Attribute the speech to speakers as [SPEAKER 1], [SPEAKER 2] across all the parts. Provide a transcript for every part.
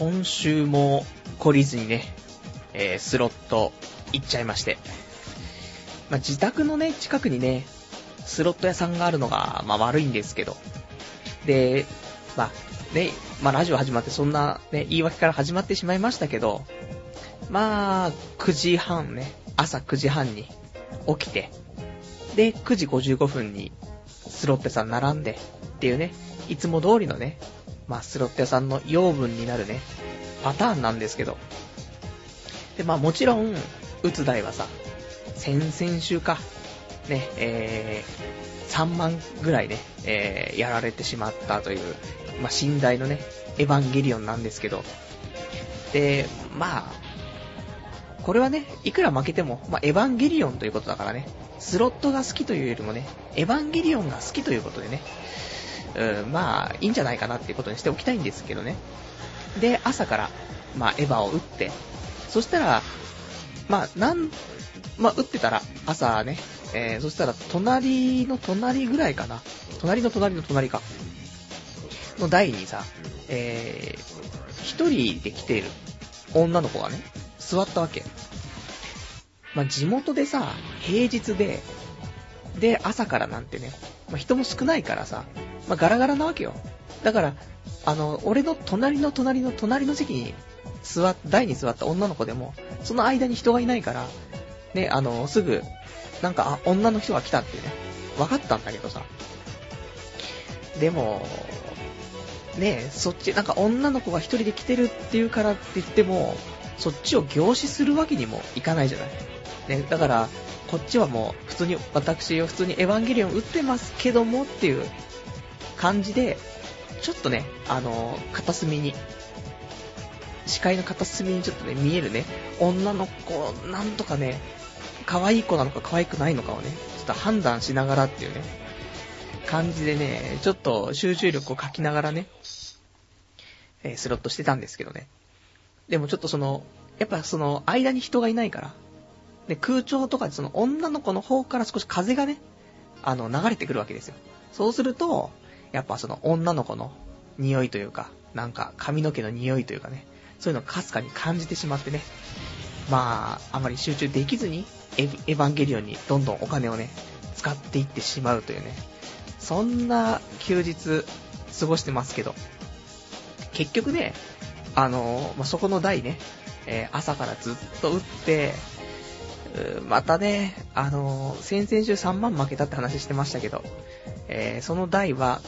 [SPEAKER 1] 今週も懲りずにね、えー、スロット行っちゃいまして。まあ、自宅のね、近くにね、スロット屋さんがあるのが、まあ悪いんですけど。で、まあ、ね、まあラジオ始まってそんなね、言い訳から始まってしまいましたけど、まあ、9時半ね、朝9時半に起きて、で、9時55分にスロット屋さん並んで、っていうね、いつも通りのね、まあ、スロット屋さんの養分になるね、パターンなんですけど。で、まあもちろん、打つ台はさ、先々週か、ね、えー、3万ぐらいね、えー、やられてしまったという、まあ、寝台のね、エヴァンゲリオンなんですけど、で、まあ、これはね、いくら負けても、まあ、エヴァンゲリオンということだからね、スロットが好きというよりもね、エヴァンゲリオンが好きということでね、うん、まあ、いいんじゃないかなっていうことにしておきたいんですけどね。で、朝から、まあ、エヴァを打って、そしたら、まあ、なん、まあ、打ってたら、朝ね、えー、そしたら、隣の隣ぐらいかな。隣の隣の隣か。の台にさ、えー、一人で来ている女の子がね、座ったわけ。まあ、地元でさ、平日で、で、朝からなんてね、まあ、人も少ないからさ、まあ、ガラガラなわけよ。だから、あの、俺の隣の隣の隣の席に座っ、台に座った女の子でも、その間に人がいないから、ね、あの、すぐ、なんか、あ、女の人が来たってね、分かったんだけどさ。でも、ねそっち、なんか女の子が一人で来てるっていうからって言っても、そっちを凝視するわけにもいかないじゃない。ね、だから、こっちはもう、普通に、私は普通にエヴァンゲリオン打ってますけどもっていう感じで、ちょっとね、あの、片隅に、視界の片隅にちょっとね、見えるね、女の子、なんとかね、可愛い子なのか可愛くないのかをね、ちょっと判断しながらっていうね、感じでね、ちょっと集中力を書きながらね、スロットしてたんですけどね。でもちょっとその、やっぱその、間に人がいないから、で、空調とかでその女の子の方から少し風がね、あの、流れてくるわけですよ。そうすると、やっぱその女の子の匂いというか、なんか髪の毛の匂いというかね、そういうのをかすかに感じてしまってね、まあ、あまり集中できずにエ、エヴァンゲリオンにどんどんお金をね、使っていってしまうというね、そんな休日過ごしてますけど、結局ね、あのまあ、そこの台ね、えー、朝からずっと打って、またね、あの先々週3万負けたって話してましたけど、えー、その台は、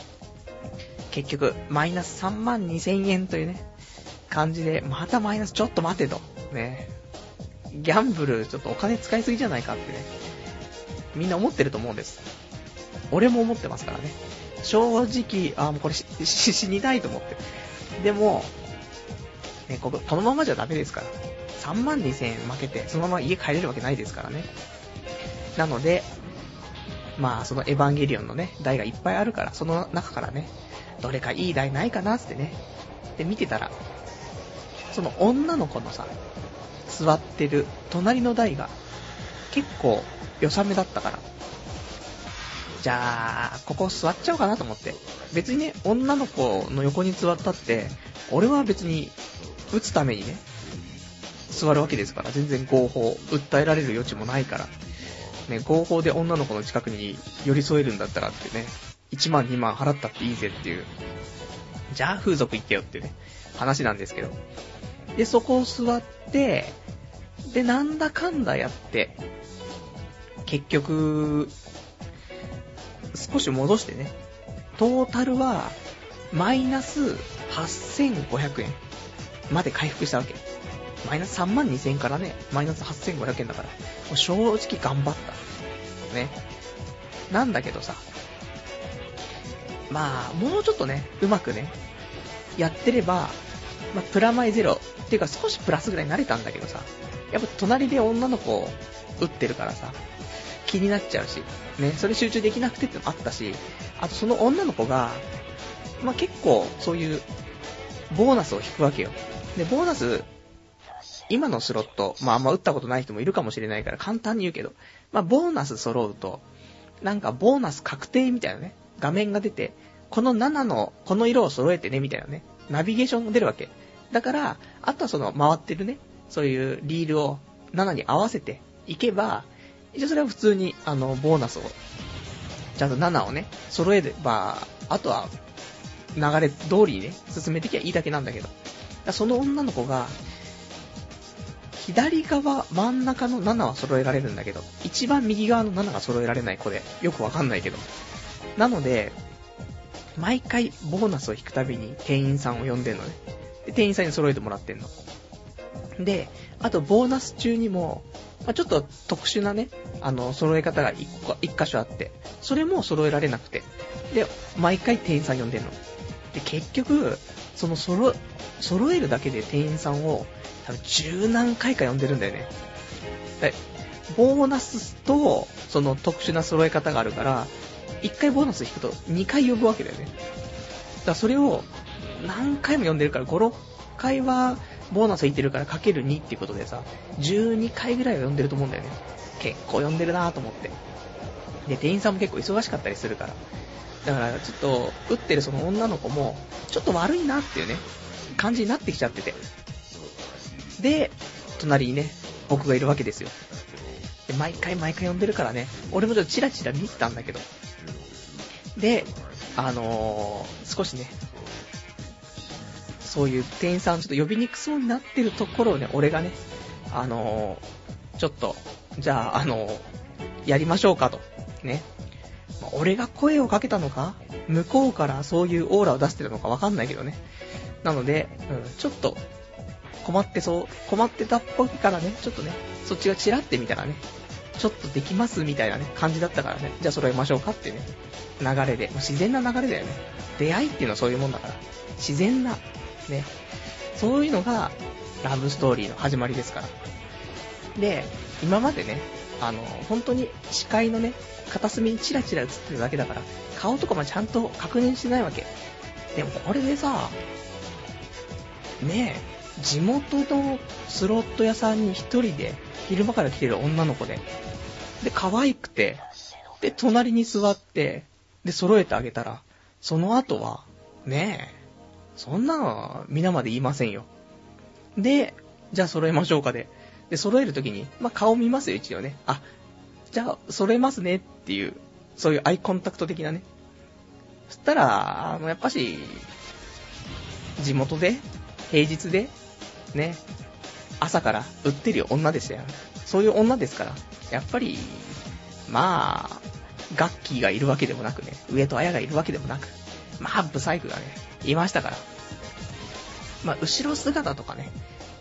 [SPEAKER 1] 結局、マイナス3万2000円というね、感じで、またマイナスちょっと待てと。ね。ギャンブル、ちょっとお金使いすぎじゃないかってね。みんな思ってると思うんです。俺も思ってますからね。正直、あ、もうこれ死にたいと思って。でも、ね、ここのままじゃダメですから。3万2000円負けて、そのまま家帰れるわけないですからね。なので、まあ、そのエヴァンゲリオンのね、台がいっぱいあるから、その中からね、どれかいい台ないかなってね、で、見てたら、その女の子のさ、座ってる隣の台が、結構、良さめだったから、じゃあ、ここ座っちゃおうかなと思って。別にね、女の子の横に座ったって、俺は別に、打つためにね、座るわけですから、全然合法、訴えられる余地もないから。ね、合法で女の子の近くに寄り添えるんだったらってね、1万2万払ったっていいぜっていう。じゃあ風俗行ってよっていうね、話なんですけど。で、そこを座って、で、なんだかんだやって、結局、少し戻してね、トータルは、マイナス8500円まで回復したわけ。マイナス3万2000円からね、マイナス8500円だから、もう正直頑張った。ね。なんだけどさ、まあ、もうちょっとね、うまくね、やってれば、まあ、プラマイゼロ、っていうか少しプラスぐらいになれたんだけどさ、やっぱ隣で女の子を打ってるからさ、気になっちゃうし、ね、それ集中できなくてってのもあったし、あとその女の子が、まあ、結構そういうボーナスを引くわけよ。で、ボーナス今のスロット、まああんま打ったことない人もいるかもしれないから簡単に言うけど、まあボーナス揃うと、なんかボーナス確定みたいなね、画面が出て、この7の、この色を揃えてね、みたいなね、ナビゲーションが出るわけ。だから、あとはその回ってるね、そういうリールを7に合わせていけば、一応それは普通に、あの、ボーナスを、ちゃんと7をね、揃えれば、あとは、流れ通りにね、進めてきゃいいだけなんだけど。その女の子が、左側、真ん中の7は揃えられるんだけど、一番右側の7が揃えられない子で、よくわかんないけど。なので、毎回ボーナスを引くたびに店員さんを呼んでんのね。で、店員さんに揃えてもらってんの。で、あとボーナス中にも、まあ、ちょっと特殊なね、あの、揃え方が一箇所あって、それも揃えられなくて。で、毎回店員さん呼んでんの。で、結局、その揃、揃えるだけで店員さんを、多分十何回か呼んでるんだよね。で、ボーナスと、その特殊な揃え方があるから、1回ボーナス引くと2回呼ぶわけだよね。だからそれを何回も呼んでるから、5、6回はボーナス引いてるからかける2っていうことでさ、12回ぐらいは呼んでると思うんだよね。結構呼んでるなぁと思って。で、店員さんも結構忙しかったりするから。だからちょっと、打ってるその女の子も、ちょっと悪いなっていうね、感じになってきちゃってて。で、隣にね、僕がいるわけですよ。で、毎回毎回呼んでるからね、俺もちょっとチラチラ見てたんだけど。で、あのー、少しね、そういう店員さんちょっと呼びにくそうになってるところをね、俺がね、あのー、ちょっと、じゃあ、あのー、やりましょうかと。ね。ま俺が声をかけたのか？向こうからそういうオーラを出してるのかわかんないけどね。なので、うん、ちょっと、困ってそう、困ってたっぽいからね、ちょっとね、そっちがチラってみたらね、ちょっとできますみたいなね、感じだったからね、じゃあ揃えましょうかってね、流れで、自然な流れだよね。出会いっていうのはそういうもんだから、自然な、ね、そういうのが、ラブストーリーの始まりですから。で、今までね、あの、本当に視界のね、片隅にチラチラ映ってるだけだから、顔とかもちゃんと確認してないわけ。でもこれでさ、ねえ、地元のスロット屋さんに一人で昼間から来てる女の子で、で、可愛くて、で、隣に座って、で、揃えてあげたら、その後は、ねえ、そんなの皆まで言いませんよ。で、じゃあ揃えましょうかで。で、揃えるときに、まあ、顔見ますよ、一応ね。あ、じゃあ揃えますねっていう、そういうアイコンタクト的なね。そしたら、あの、やっぱし、地元で、平日で、ね、朝から売ってるよ女でしたよ。そういう女ですから、やっぱり、まあ、ガッキーがいるわけでもなくね、上戸彩がいるわけでもなく、まあ、ブサイクがね、いましたから。まあ、後ろ姿とかね、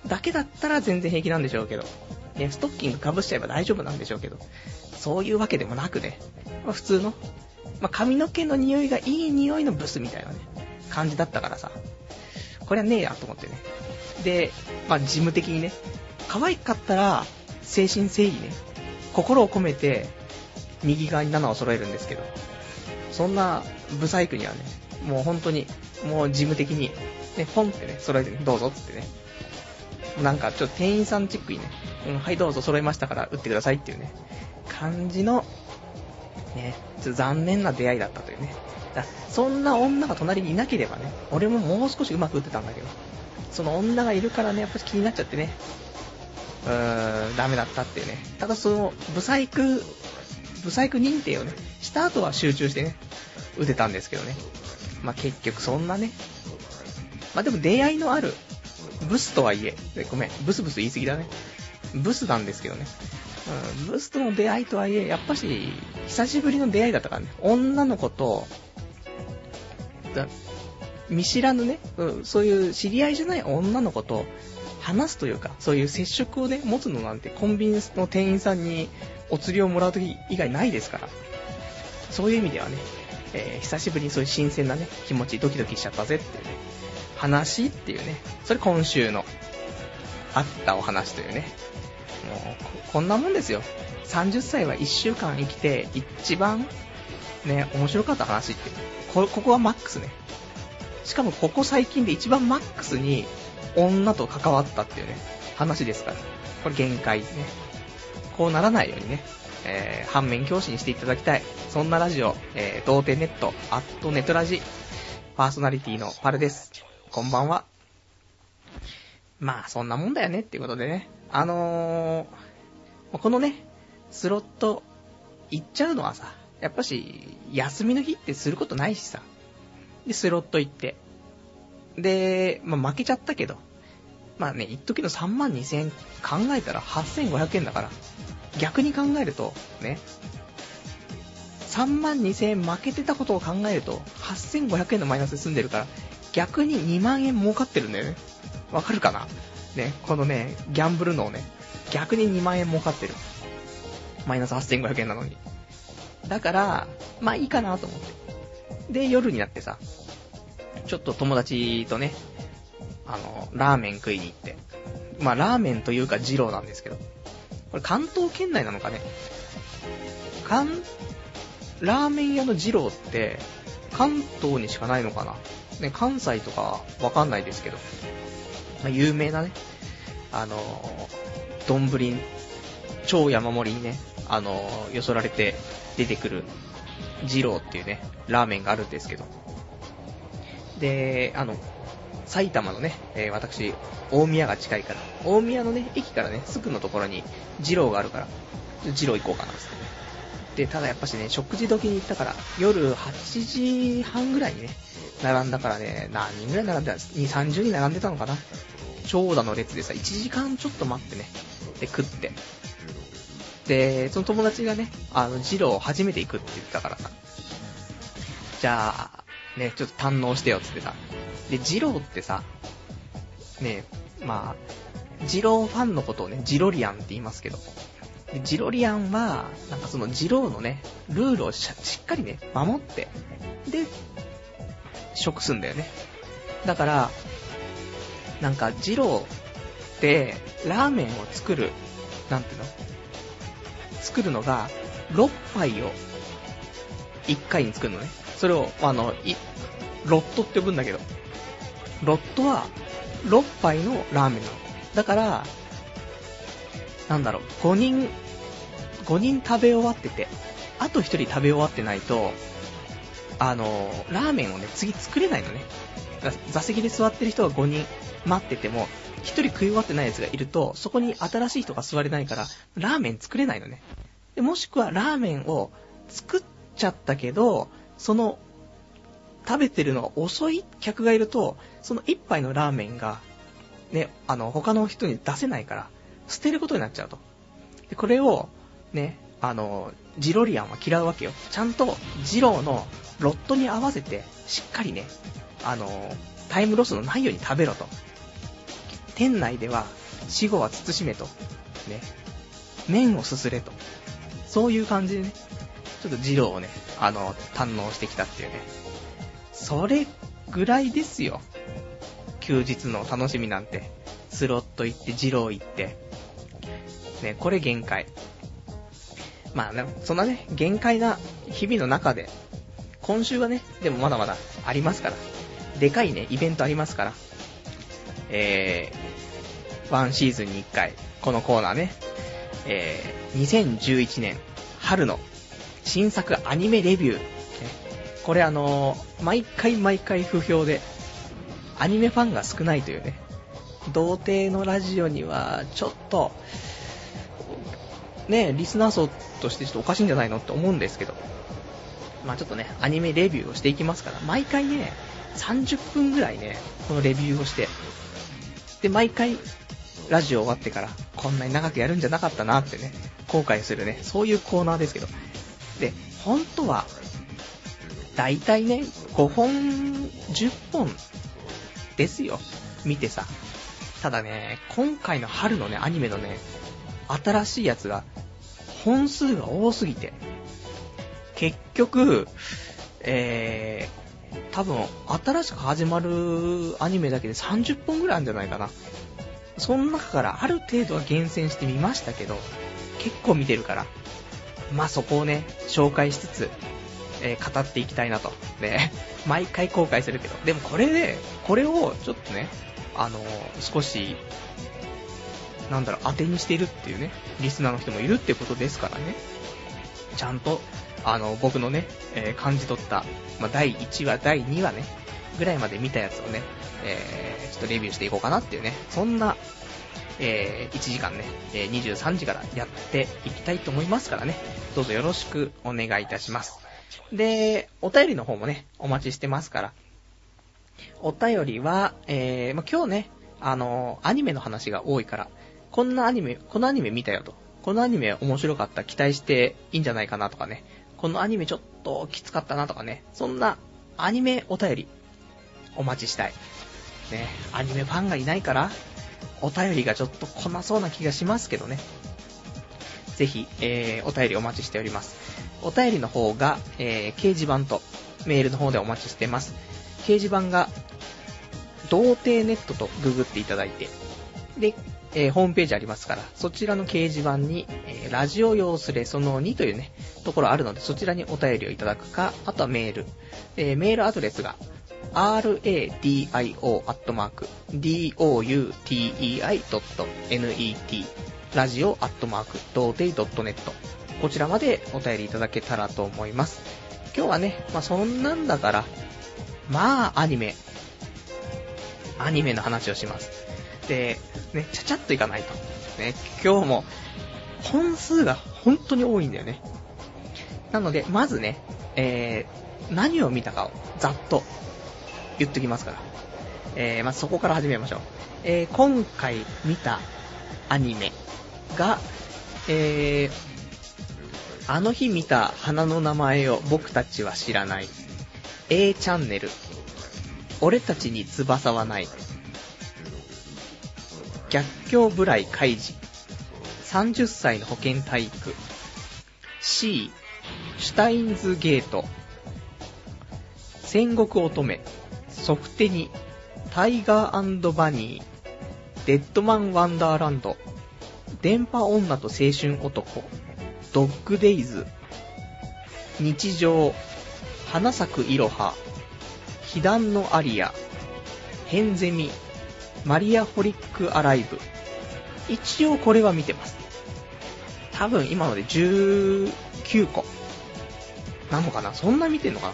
[SPEAKER 1] だけだったら全然平気なんでしょうけど、ね、ストッキング被しちゃえば大丈夫なんでしょうけど、そういうわけでもなくね、まあ、普通の、まあ、髪の毛の匂いがいい匂いのブスみたいなね、感じだったからさ、これはねえやと思ってね。で、まあ、事務的にね、可愛かったら、精神誠意ね、心を込めて、右側に7を揃えるんですけど、そんな、ブサイクにはね、もう本当に、もう事務的に、ね、ポンってね、揃えてね、どうぞってね。なんか、ちょっと店員さんチックにね、うん、はいどうぞ揃えましたから打ってくださいっていうね、感じの、ね、ちょっと残念な出会いだったというね。だそんな女が隣にいなければね、俺ももう少しうまく打ってたんだけど、その女がいるからね、やっぱり気になっちゃってね、うーん、ダメだったっていうね。ただその、ブサイク、ブサイク認定をね、した後は集中してね、打てたんですけどね。まあ、結局そんなね。まあ、でも出会いのある、ブスとはいえ、ごめん、ブスブス言い過ぎだね。ブスなんですけどね。うん、ブスとの出会いとはいえ、やっぱし、久しぶりの出会いだったからね。女の子と、だ見知らぬね、うん、そういう知り合いじゃない女の子と話すというか、そういう接触をね、持つのなんてコンビニの店員さんにお釣りをもらうとき以外ないですから。そういう意味ではね、えー久しぶりにそういう新鮮なね、気持ち、ドキドキしちゃったぜっていうね、話っていうね、それ今週の、あったお話というね、もうこ、んなもんですよ。30歳は1週間生きて、一番、ね、面白かった話っていう。こここはマックスね。しかもここ最近で一番マックスに女と関わったっていうね、話ですから。これ限界ね。こうならないようにね、えー反面教師にしていただきたい。そんなラジオ、えー、童貞ネット、アットネトラジ、パーソナリティのパルです。こんばんは。まあ、そんなもんだよねっていうことでね。あのー、このね、スロット行っちゃうのはさ、やっぱし、休みの日ってすることないしさ。で、スロット行って。で、まあ、負けちゃったけど。まあね、一時の3万2000円考えたら8500円だから。逆に考えると、ね。3万2000円負けてたことを考えると、8500円のマイナスで済んでるから、逆に2万円儲かってるんだよね。わかるかな？ね、このね、ギャンブルのをね、逆に2万円儲かってる。マイナス8500円なのに。だから、まあいいかなと思って。で、夜になってさ、ちょっと友達とね、あの、ラーメン食いに行って。まあラーメンというか二郎なんですけど。これ関東圏内なのかね関、ラーメン屋の二郎って、関東にしかないのかなね、関西とかわかんないですけど。まあ、有名なね、あの、丼、超山盛りにね、あの、よそられて出てくる、二郎っていうね、ラーメンがあるんですけど。で、あの、埼玉のね、えー、私、大宮が近いから、大宮のね、駅からね、すぐのところに二郎があるから、二郎行こうかな、つって。で、ただやっぱしね、食事時に行ったから、夜8時半ぐらいにね、並んだからね、何人ぐらい並んでたんです ?2、30人並んでたのかな？長蛇の列でさ、1時間ちょっと待ってね、で、食って。で、その友達がね、あの、ジロー初めて行くって言ったからさ、じゃあ、ね、ちょっと堪能してよって言ってさ。で、ジローってさ、ね、まあ、ジローファンのことをね、ジロリアンって言いますけど、ジロリアンは、なんかそのジローのね、ルールをしっかりね、守って、で、食すんだよね。だから、なんか、ジローって、ラーメンを作る、なんていうの？作るのが、6杯を、1回に作るのね。それを、あの、い、ロットって呼ぶんだけど、ロットは、6杯のラーメンなの。だから、なんだろう、5人、5人食べ終わってて、あと1人食べ終わってないと、あの、ラーメンをね、次作れないのね。座席で座ってる人が5人待ってても、1人食い終わってないやつがいると、そこに新しい人が座れないから、ラーメン作れないのね。でもしくはラーメンを作っちゃったけど、その、食べてるのが遅い客がいると、その1杯のラーメンが、ね、あの、他の人に出せないから、捨てることになっちゃうと。で、これを、ね、あの、ジロリアンは嫌うわけよ。ちゃんと、ジローのロットに合わせて、しっかりね、あの、タイムロスのないように食べろと。店内では、死後は慎めと。ね。麺をすすれと。そういう感じでね、ちょっとジローをね、あの、堪能してきたっていうね。それぐらいですよ。休日の楽しみなんて。スロット行って、ジロー行って。ね、これ限界。まあね、そんなね、限界な日々の中で、今週はね、でもまだまだありますから。でかいね、イベントありますから。えー、ワンシーズンに1回、このコーナーね、えー、2011年春の新作アニメレビュー。これあのー、毎回毎回不評で、アニメファンが少ないというね、童貞のラジオには、ちょっと、ね、リスナー層としてちょっとおかしいんじゃないのって思うんですけど、まあちょっとね、アニメレビューをしていきますから、毎回ね、30分ぐらいね、このレビューをして、で、毎回、ラジオ終わってから、こんなに長くやるんじゃなかったなってね、後悔するね、そういうコーナーですけど。で、本当は、だいたいね、5本、10本ですよ。見てさ。ただね、今回の春のね、アニメのね、新しいやつが、本数が多すぎて、結局、えー、多分、新しく始まるアニメだけで30本ぐらいあるんじゃないかな。その中からある程度は厳選してみましたけど、結構見てるから、まあ、そこをね、紹介しつつ、えー、語っていきたいなと。ね、毎回後悔するけど。でもこれで、これをちょっとね、あのー、少し、なんだろう、当てにしているっていうね、リスナーの人もいるってことですからね。ちゃんとあの、僕のね、え、感じ取った、まあ、第1話、第2話ね、ぐらいまで見たやつをね、えー、ちょっとレビューしていこうかなっていうね、そんな、えー、1時間ね、え、23時からやっていきたいと思いますからね、どうぞよろしくお願いいたします。で、お便りの方もね、お待ちしてますから、お便りは、えー、まあ、今日ね、あのー、アニメの話が多いから、こんなアニメ、このアニメ見たよと。このアニメ面白かった、期待していいんじゃないかなとかね。このアニメちょっときつかったなとかね。そんなアニメお便り、お待ちしたい。ね、アニメファンがいないから、お便りがちょっと来なそうな気がしますけどね。ぜひ、えー、お便りお待ちしております。お便りの方が、えー、掲示板とメールの方でお待ちしてます。掲示板が、童貞ネットとググっていただいて、で、えー、ホームページありますから、そちらの掲示板に、えー、ラジオ用スレその2というね、ところあるので、そちらにお便りをいただくか、あとはメール。えー、メールアドレスが、radio アットマーク doutei.net ラジオアットマーク、童貞 .net こちらまでお便りいただけたらと思います。今日はね、まあ、そんなんだから、まあ、アニメ。アニメの話をします。で、ね、ちゃちゃっといかないと。ね、今日も、本数が本当に多いんだよね。なので、まずね、えー、何を見たかをざっと言っときますから。えー、まずそこから始めましょう。えー、今回見たアニメが、えー、あの日見た花の名前を僕たちは知らない。A チャンネル。俺たちに翼はない。逆境部来開示。30歳の保健体育。C、シュタインズゲート。戦国乙女。ソフテニ。タイガーバニー。デッドマンワンダーランド。電波女と青春男。ドッグデイズ。日常。花咲くいろは。被弾のアリア。ヘンゼミ。マリアホリックアライブ。一応これは見てます。多分今ので19個。なのかな？そんな見てんのかな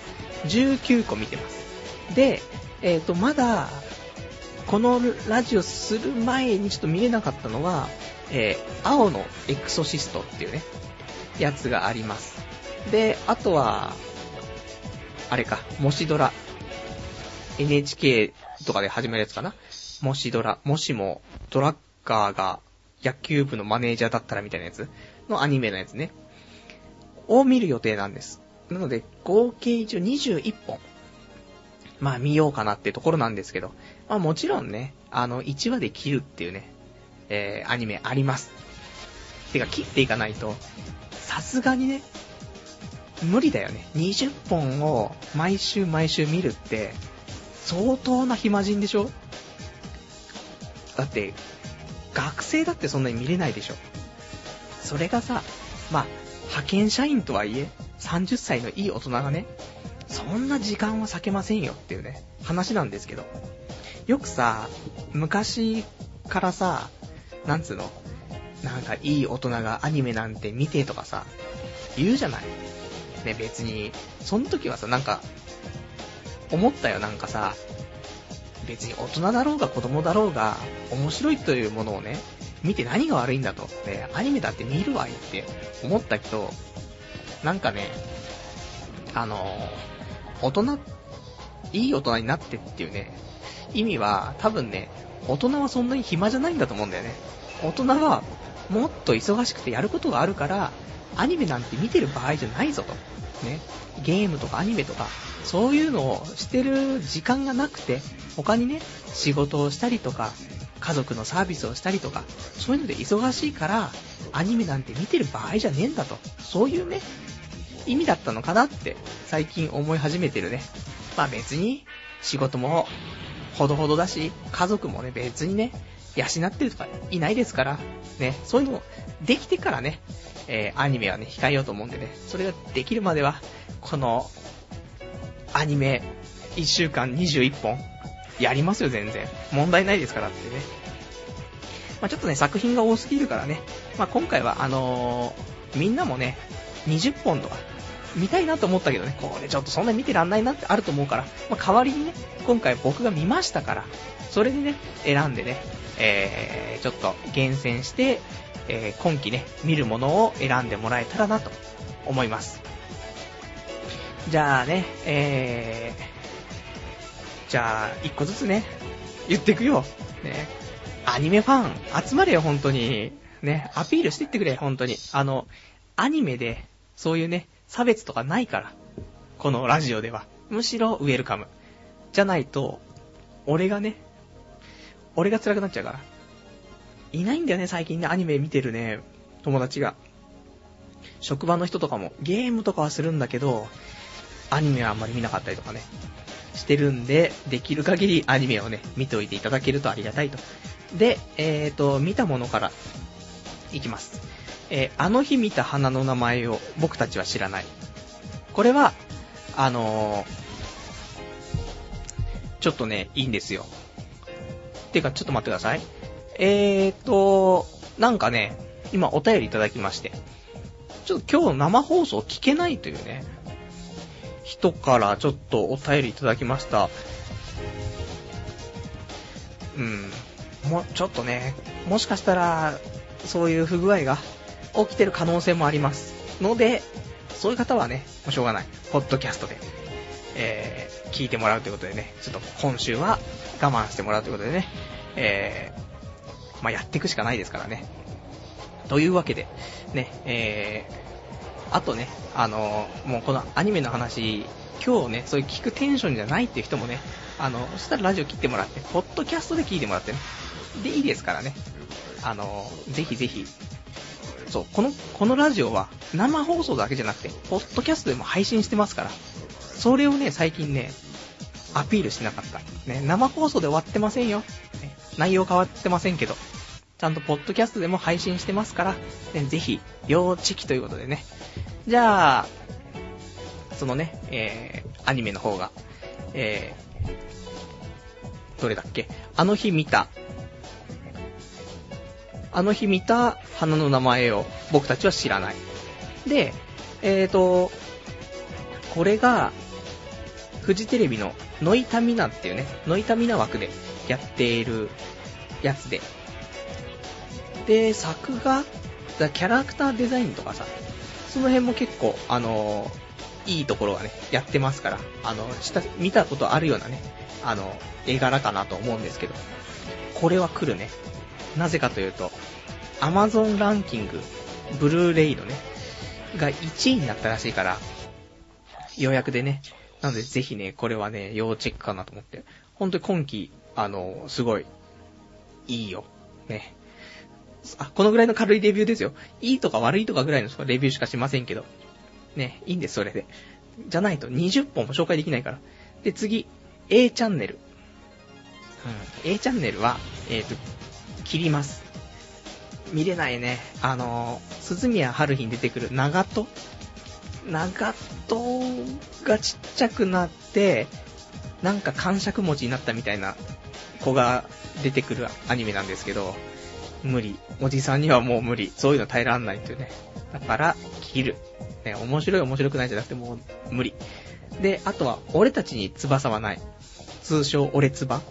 [SPEAKER 1] ?19 個見てます。で、えっ、ー、と、まだ、このラジオする前にちょっと見れなかったのは、えー、青のエクソシストっていうね、やつがあります。で、あとは、あれか、もしドラ。NHK とかで始めるやつかなもしドラ、もしもドラッカーが野球部のマネージャーだったらみたいなやつのアニメのやつね。を見る予定なんです。なので、合計一応21本。まあ見ようかなってところなんですけど。まあもちろんね、あの、1話で切るっていうね、えー、アニメあります。てか切っていかないと、さすがにね、無理だよね。20本を毎週毎週見るって、相当な暇人でしょ？だって、学生だってそんなに見れないでしょ？それがさ、まあ、派遣社員とはいえ、30歳のいい大人がね、そんな時間は避けませんよっていうね、話なんですけど。よくさ、昔からさ、なんつうの、なんかいい大人がアニメなんて見てとかさ、言うじゃない？ね、別に、その時はさ、なんか、思ったよ、なんかさ、別に大人だろうが子供だろうが、面白いというものをね、見て何が悪いんだと。ね、アニメだって見るわいって思ったけど、なんかね、あの大人、いい大人になってっていうね、意味は多分ね、大人はそんなに暇じゃないんだと思うんだよね。大人はもっと忙しくてやることがあるから、アニメなんて見てる場合じゃないぞと。ね。ゲームとかアニメとか、そういうのをしてる時間がなくて、他にね、仕事をしたりとか、家族のサービスをしたりとか、そういうので忙しいから、アニメなんて見てる場合じゃねえんだと。そういうね、意味だったのかなって、最近思い始めてるね。まあ別に、仕事も、ほどほどだし、家族もね、別にね、養ってるとかいないですから、ね、そういうのできてからね、えー、アニメはね、控えようと思うんでね、それができるまでは、この、アニメ、1週間21本、やりますよ、全然。問題ないですからってね。まあ、ちょっとね、作品が多すぎるからね、まあ、今回は、あのー、みんなもね、20本とか、見たいなと思ったけどね、これちょっとそんなに見てらんないなってあると思うから、まあ、代わりにね、今回僕が見ましたから、それでね、選んでね、えー、ちょっと厳選して、えー、今季ね、見るものを選んでもらえたらなと思います。じゃあね、えー、じゃあ、一個ずつね、言ってくよ。ね、アニメファン、集まれよ、本当に。ね、アピールしていってくれ、本当に。あの、アニメで、そういうね、差別とかないから。このラジオでは。むしろウェルカム。じゃないと、俺がね、俺が辛くなっちゃうから。いないんだよね、最近ね、アニメ見てるね、友達が。職場の人とかも、ゲームとかはするんだけど、アニメはあんまり見なかったりとかね、してるんで、できる限りアニメをね、見ておいていただけるとありがたいと。で、えーと、見たものからいきます。えー、あの日見た花の名前を僕たちは知らない。これは、あのー、ちょっとね、いいんですよ。てか、ちょっと待ってください。えーと、なんかね、今お便りいただきまして、ちょっと今日生放送聞けないというね、人からちょっとお便りいただきました。うん。もうちょっとね、もしかしたら、そういう不具合が起きてる可能性もあります。ので、そういう方はね、もうしょうがない。ポッドキャストで、えー、聞いてもらうということでね、ちょっと今週は我慢してもらうということでね、えー、まあ、やっていくしかないですからね。というわけで、ね、えー、あとね、あの、もうこのアニメの話、今日ね、そういう聞くテンションじゃないっていう人もね、あの、そしたらラジオ切ってもらって、ポッドキャストで聞いてもらってね。で、いいですからね。あの、ぜひぜひ、そう、この、このラジオは生放送だけじゃなくて、ポッドキャストでも配信してますから、それをね、最近ね、アピールしなかった。ね、生放送で終わってませんよ。ね、内容変わってませんけど、ちゃんとポッドキャストでも配信してますから、ね、ぜひ、要チキということでね。じゃあ、そのね、えー、アニメの方が、えー、どれだっけ？あの日見たあの日見た花の名前を僕たちは知らない。で、えーと、これが、フジテレビのノイタミナっていうね、ノイタミナ枠でやっているやつで。で、作画キャラクターデザインとかさ、その辺も結構、あの、いいところがね、やってますから、あの、見たことあるようなね、あの、絵柄かなと思うんですけど、これは来るね。なぜかというと、Amazon ランキング、ブルーレイのね、が1位になったらしいから、予約でね。なのでぜひね、これはね、要チェックかなと思って。本当に今季、あの、すごい、いいよ。ね。あ、このぐらいの軽いレビューですよ。いいとか悪いとかぐらいのレビューしかしませんけど。ね、いいんです、それで。じゃないと20本も紹介できないから。で、次、A チャンネル。うん、A チャンネルは、えっ、ー、と、切ります。見れないね。あの、鈴宮春日に出てくる長門？長門がちっちゃくなって、なんか感触持ちになったみたいな子が出てくるアニメなんですけど、無理。おじさんにはもう無理。そういうの耐えらんないっていうね。だから、切る。ね、面白い面白くないじゃなくてもう無理。で、あとは、俺たちに翼はない。通称、俺つば。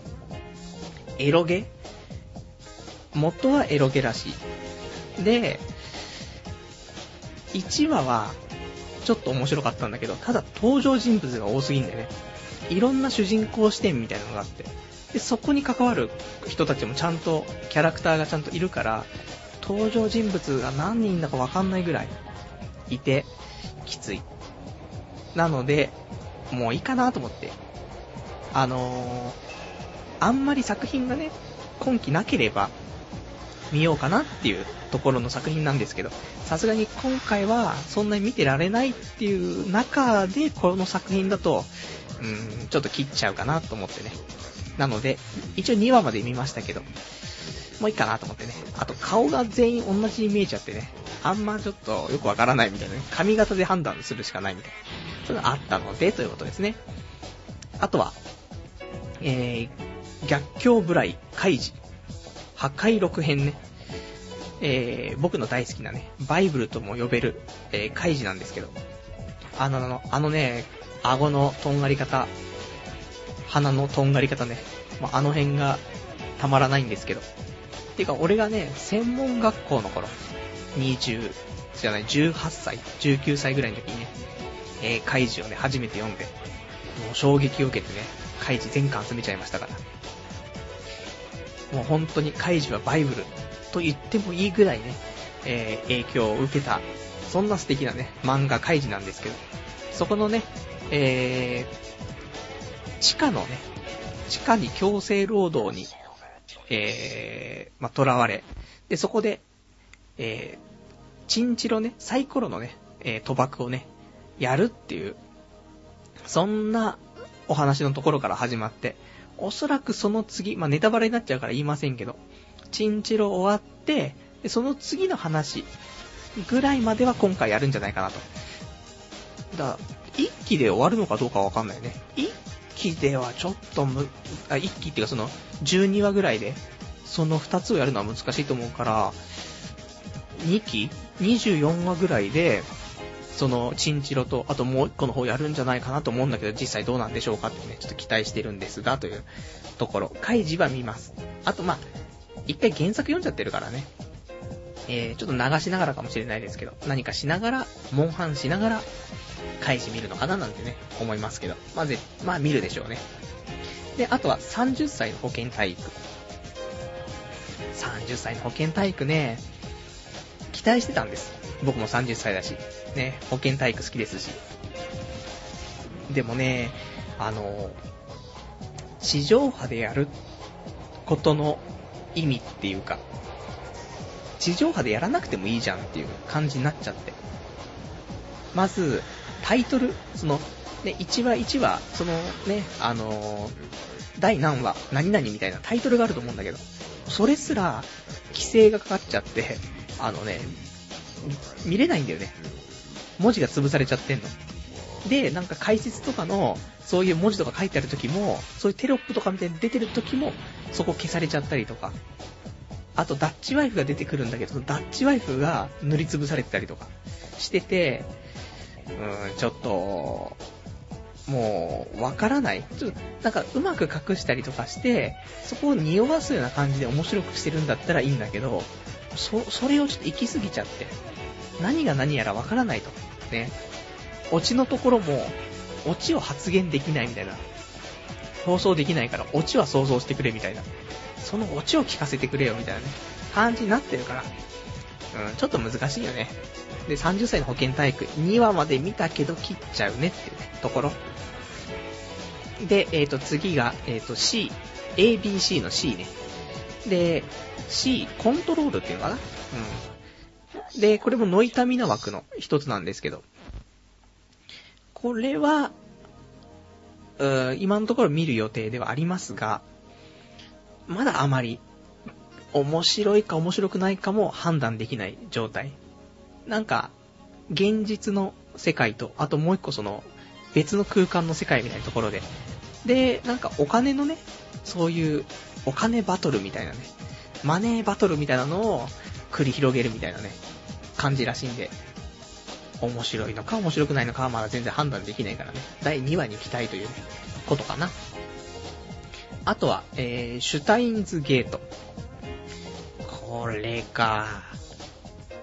[SPEAKER 1] エロゲ元はエロゲらしい。で、1話は、ちょっと面白かったんだけど、ただ登場人物が多すぎんでね。いろんな主人公視点みたいなのがあって。で、そこに関わる人たちもちゃんと、キャラクターがちゃんといるから、登場人物が何人だかわかんないぐらいいて、きつい。なので、もういいかなと思って。あのー、あんまり作品がね、今期なければ、見ようかなっていうところの作品なんですけど、さすがに今回はそんなに見てられないっていう中で、この作品だと、うーん、ちょっと切っちゃうかなと思ってね。なので、一応2話まで見ましたけど、もういいかなと思ってね。あと顔が全員同じに見えちゃってね、あんまちょっとよくわからないみたいなね、髪型で判断するしかないみたいな。そういうのあったので、ということですね。あとは、えー、逆境ブライ、カイジ。破壊録編ね。えー、僕の大好きなね、バイブルとも呼べる、えー、カイジなんですけど、あの、あの、あのね、顎のとんがり方、鼻のとんがり方ね、まあ、あの辺がたまらないんですけど。てか、俺がね、専門学校の頃、20、じゃない、18歳、19歳ぐらいの時にね、えー、カイジをね、初めて読んで、もう衝撃を受けてね、カイジ全巻集めちゃいましたから。もう本当にカイジはバイブルと言ってもいいぐらいね、えー、影響を受けた、そんな素敵なね、漫画カイジなんですけど、そこのね、えー、地下のね、地下に強制労働に、えー、まあ、囚われ、で、そこで、えー、チンチロね、サイコロのね、えー、賭博をね、やるっていう、そんなお話のところから始まって、おそらくその次、まあ、ネタバレになっちゃうから言いませんけど、チンチロ終わって、でその次の話ぐらいまでは今回やるんじゃないかなと。だ一期で終わるのかどうかわかんないね。一期ではちょっとむ、あ、一期っていうかその、12話ぐらいで、その2つをやるのは難しいと思うから、2期 ?24 話ぐらいで、その、チンチロと、あともう1個の方やるんじゃないかなと思うんだけど、実際どうなんでしょうかってね、ちょっと期待してるんですが、というところ。カイジは見ます。あと、まあ、一回原作読んじゃってるからね。えー、ちょっと流しながらかもしれないですけど、何かしながら、モンハンしながら、カイジ見るのかななんてね、思いますけど。まず、まあ見るでしょうね。で、あとは30歳の保健体育。30歳の保健体育ね、期待してたんです。僕も30歳だし。ね、保健体育好きですし。でもね、あの、地上波でやることの意味っていうか、地上波でやらなくてもいいじゃんっていう感じになっちゃって。まず、タイトル、その、ね、1話1話、そのね、あの、第何話、何々みたいなタイトルがあると思うんだけど、それすら、規制がかかっちゃって、あのね、見れないんだよね。文字が潰されちゃってんの。で、なんか解説とかの、そういう文字とか書いてある時も、そういうテロップとかみたいに出てる時も、そこ消されちゃったりとか。あと、ダッチワイフが出てくるんだけど、ダッチワイフが塗りつぶされてたりとかしてて、うーん、ちょっと、もう、わからない。ちょっと、なんか、うまく隠したりとかして、そこを匂わすような感じで面白くしてるんだったらいいんだけど、そ、それをちょっと行き過ぎちゃって、何が何やらわからないと。ね。オチのところも、オチを発言できないみたいな。放送できないから、オチは想像してくれみたいな。そのオチを聞かせてくれよみたいなね、感じになってるから、うん、ちょっと難しいよね。で、30歳の保健体育、2話まで見たけど切っちゃうねっていうね、ところ。で、えっ、ー、と、次が、えっ、ー、と、C、ABC の C ね。で、C、コントロールっていうのかな？うん。で、これもノイタミナ枠の一つなんですけど、これは、う今のところ見る予定ではありますが、まだあまり、面白いか面白くないかも判断できない状態。なんか、現実の世界と、あともう一個その、別の空間の世界みたいなところで、で、なんかお金のね、そういうお金バトルみたいなね、マネーバトルみたいなのを繰り広げるみたいなね、感じらしいんで、面白いのか面白くないのかはまだ全然判断できないからね、第2話に期待というね、ことかな。あとは、えー、シュタインズゲート。これか。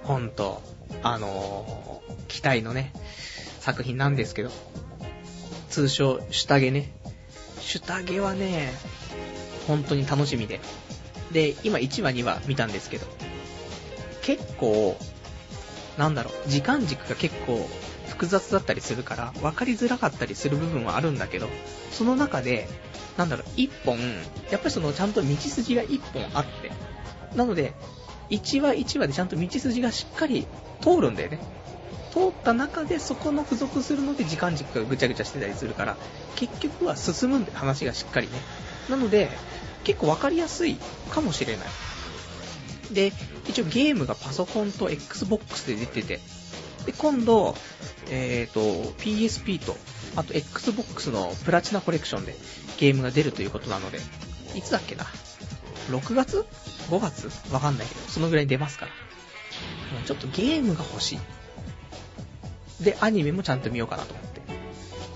[SPEAKER 1] ほんと、あのー、期待のね、作品なんですけど、通称、シュタゲね。シュタゲはね、本当に楽しみで。で、今1話2話見たんですけど、結構、なんだろう、時間軸が結構複雑だったりするから、分かりづらかったりする部分はあるんだけど、その中で、なんだろう、一本、やっぱりそのちゃんと道筋が一本あって、なので、一話一話でちゃんと道筋がしっかり通るんだよね。通った中でそこの付属するので時間軸がぐちゃぐちゃしてたりするから、結局は進むんで話がしっかりね。なので、結構わかりやすいかもしれない。で、一応ゲームがパソコンと Xbox で出てて、で、今度、えっ、ー、と、PSP と、あと Xbox のプラチナコレクションでゲームが出るということなので、いつだっけな ?6 月 ?5 月？わかんないけど、そのぐらいに出ますから。ちょっとゲームが欲しい。で、アニメもちゃんと見ようかなと。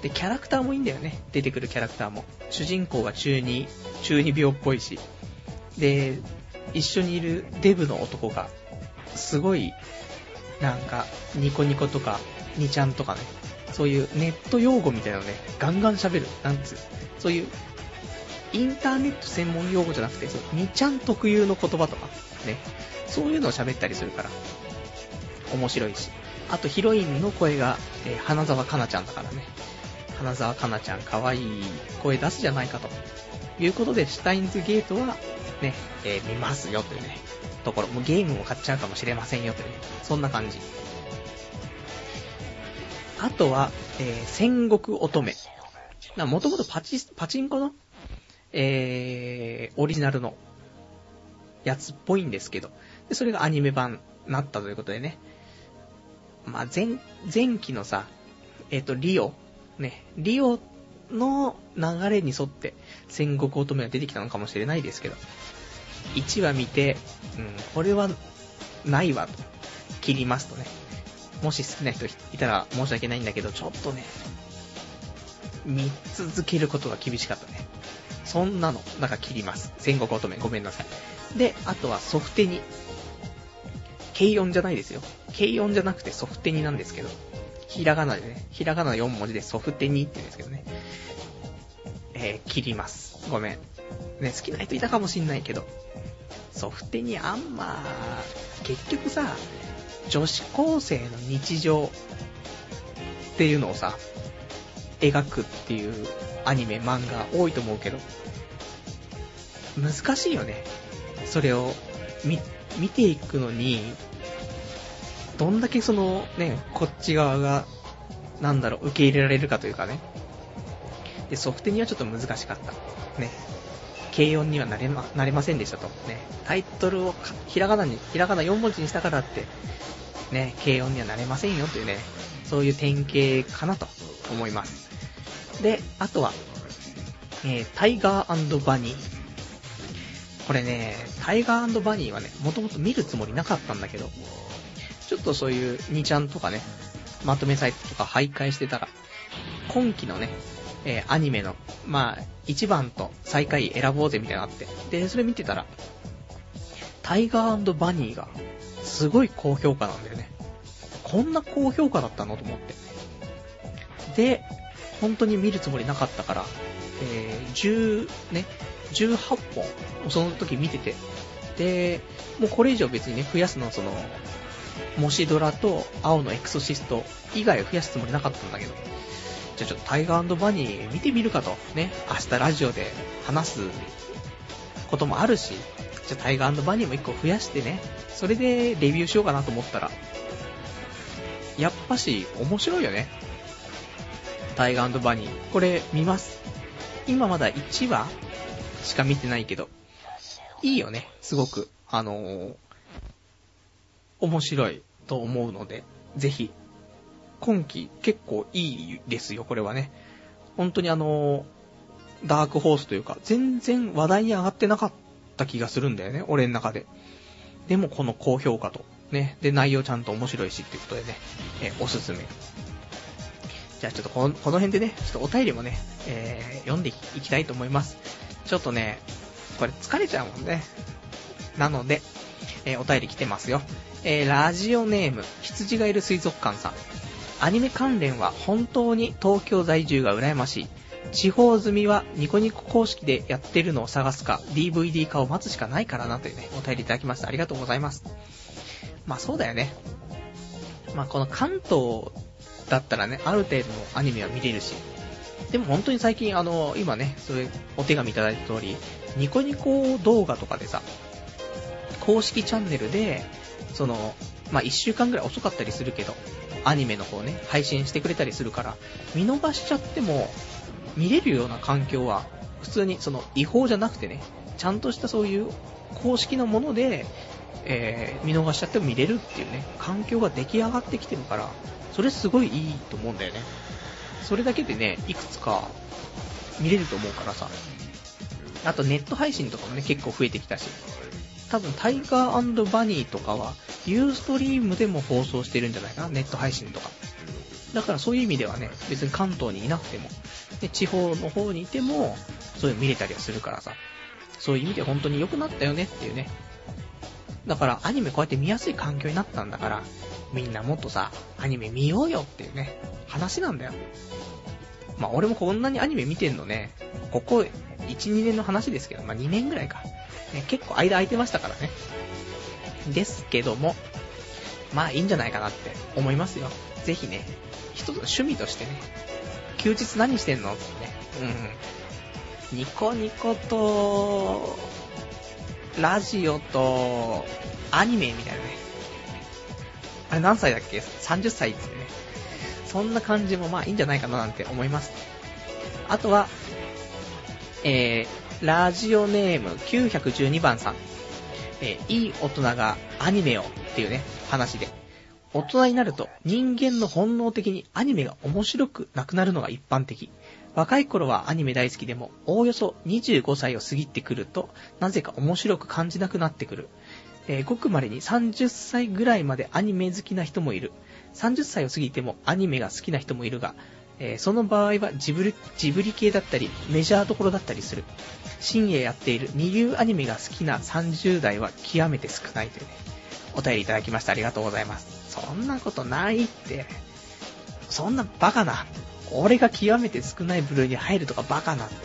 [SPEAKER 1] で、キャラクターもいいんだよね。出てくるキャラクターも。主人公が中二、中二病っぽいし。で、一緒にいるデブの男が、すごい、なんか、ニコニコとか、ニちゃんとかね、そういうネット用語みたいなのね、ガンガン喋る。なんつう、そういう、インターネット専門用語じゃなくて、そう、ニちゃん特有の言葉とか、ね、そういうのを喋ったりするから、面白いし。あとヒロインの声が、えー、花沢香菜ちゃんだからね。花沢香菜ちゃん可愛い声出すじゃないかと。いうことで、シュタインズゲートは、ね、えー、見ますよというね、ところ。もうゲームも買っちゃうかもしれませんよという、ね、そんな感じ。あとは、えー、戦国乙女。もともとパチ、パチンコの、えー、オリジナルのやつっぽいんですけど、でそれがアニメ版なったということでね。まあ、前、前期のさ、えっ、ー、と、リオ、ね、リオの流れに沿って戦国乙女が出てきたのかもしれないですけど、1話見て、うん、これはないわと、切りますとね。もし好きな人いたら申し訳ないんだけど、ちょっとね、見続けることが厳しかったね。そんなの、だか切ります。戦国乙女、ごめんなさい。で、あとはソフテに。軽音じゃないですよ。軽音じゃなくてソフテになんですけど、ひらがなでね、ひらがな4文字でソフテにって言うんですけどね。えー、切ります。ごめん。ね、好きな人いたかもしんないけど、ソフテにあんま、結局さ、女子高生の日常っていうのをさ、描くっていうアニメ、漫画多いと思うけど、難しいよね。それを見、見ていくのに、どんだけそのね、こっち側が、なんだろう、受け入れられるかというかね。で、ソフテにはちょっと難しかった。ね。軽音にはなれま、なれませんでしたと。ね。タイトルをひらがなに、ひらがな4文字にしたからって、ね、軽音にはなれませんよというね、そういう典型かなと思います。で、あとは、えー、タイガーバニー。これね、タイガーバニーはね、もともと見るつもりなかったんだけど、ちょっとそういう2ちゃんとかね、まとめサイトとか徘徊してたら、今期のね、えー、アニメの、まあ、1番と最下位選ぼうぜみたいなのあって、で、それ見てたら、タイガーバニーが、すごい高評価なんだよね。こんな高評価だったのと思って。で、本当に見るつもりなかったから、えー、10、ね、18本、その時見てて、で、もうこれ以上別にね、増やすのその、モシドラと青のエクソシスト以外を増やすつもりなかったんだけど、じゃあちょっとタイガーバニー見てみるかと、ね、明日ラジオで話すこともあるし、じゃあタイガーバニーも1個増やしてね、それでレビューしようかなと思ったら、やっぱし面白いよね。タイガーバニー。これ見ます。今まだ1話しか見てないけど、いいよね、すごく。あのー、面白い。と思うので、ぜひ、今季結構いいですよ、これはね。本当にあの、ダークホースというか、全然話題に上がってなかった気がするんだよね、俺の中で。でもこの高評価と、ね、で、内容ちゃんと面白いしっていうことでね、えー、おすすめ。じゃあちょっとこのこの辺でね、ちょっとお便りもね、えー、読んでいきたいと思います。ちょっとね、これ疲れちゃうもんね。なので、えー、お便り来てますよ。えー、ラジオネーム、羊がいる水族館さん。アニメ関連は本当に東京在住が羨ましい。地方済みはニコニコ公式でやってるのを探すか、DVD 化を待つしかないからなというね、お便りいただきました。ありがとうございます。まあそうだよね。まあこの関東だったらね、ある程度のアニメは見れるし。でも本当に最近あの、今ね、そういうお手紙いただいた通り、ニコニコ動画とかでさ、公式チャンネルで、その、まあ、1週間ぐらい遅かったりするけど、アニメの方ね、配信してくれたりするから、見逃しちゃっても、見れるような環境は、普通にその違法じゃなくてね、ちゃんとしたそういう公式のもので、えー、見逃しちゃっても見れるっていうね、環境が出来上がってきてるから、それすごいいいと思うんだよね。それだけでね、いくつか見れると思うからさ。あとネット配信とかもね、結構増えてきたし。多分タイガーバニーとかは、ユーストリームでも放送してるんじゃないかな、ネット配信とか。だからそういう意味ではね、別に関東にいなくても、で地方の方にいても、そういうの見れたりはするからさ、そういう意味で本当に良くなったよねっていうね。だからアニメこうやって見やすい環境になったんだから、みんなもっとさ、アニメ見ようよっていうね、話なんだよ。まあ俺もこんなにアニメ見てんのね、ここ1、2年の話ですけど、まあ2年ぐらいか。ね、結構間空いてましたからね。ですけども、まあいいんじゃないかなって思いますよ。ぜひね、一つの趣味としてね、休日何してんのってね、うん。ニコニコと、ラジオと、アニメみたいなね。あれ何歳だっけ ?30 歳ってね。そんな感じもまあいいんじゃないかななんて思います。あとは、えー、ラジオネーム912番さん。えー、いい大人がアニメをっていうね、話で。大人になると人間の本能的にアニメが面白くなくなるのが一般的。若い頃はアニメ大好きでも、おおよそ25歳を過ぎてくると、なぜか面白く感じなくなってくる。えー、ごく稀に30歳ぐらいまでアニメ好きな人もいる。30歳を過ぎてもアニメが好きな人もいるが、えー、その場合はジブリ、ジブリ系だったり、メジャーどころだったりする。深夜やっている二流アニメが好きな30代は極めて少ないというね、お便りいただきました。ありがとうございます。そんなことないって。そんなバカな。俺が極めて少ない部類に入るとかバカなって、ね。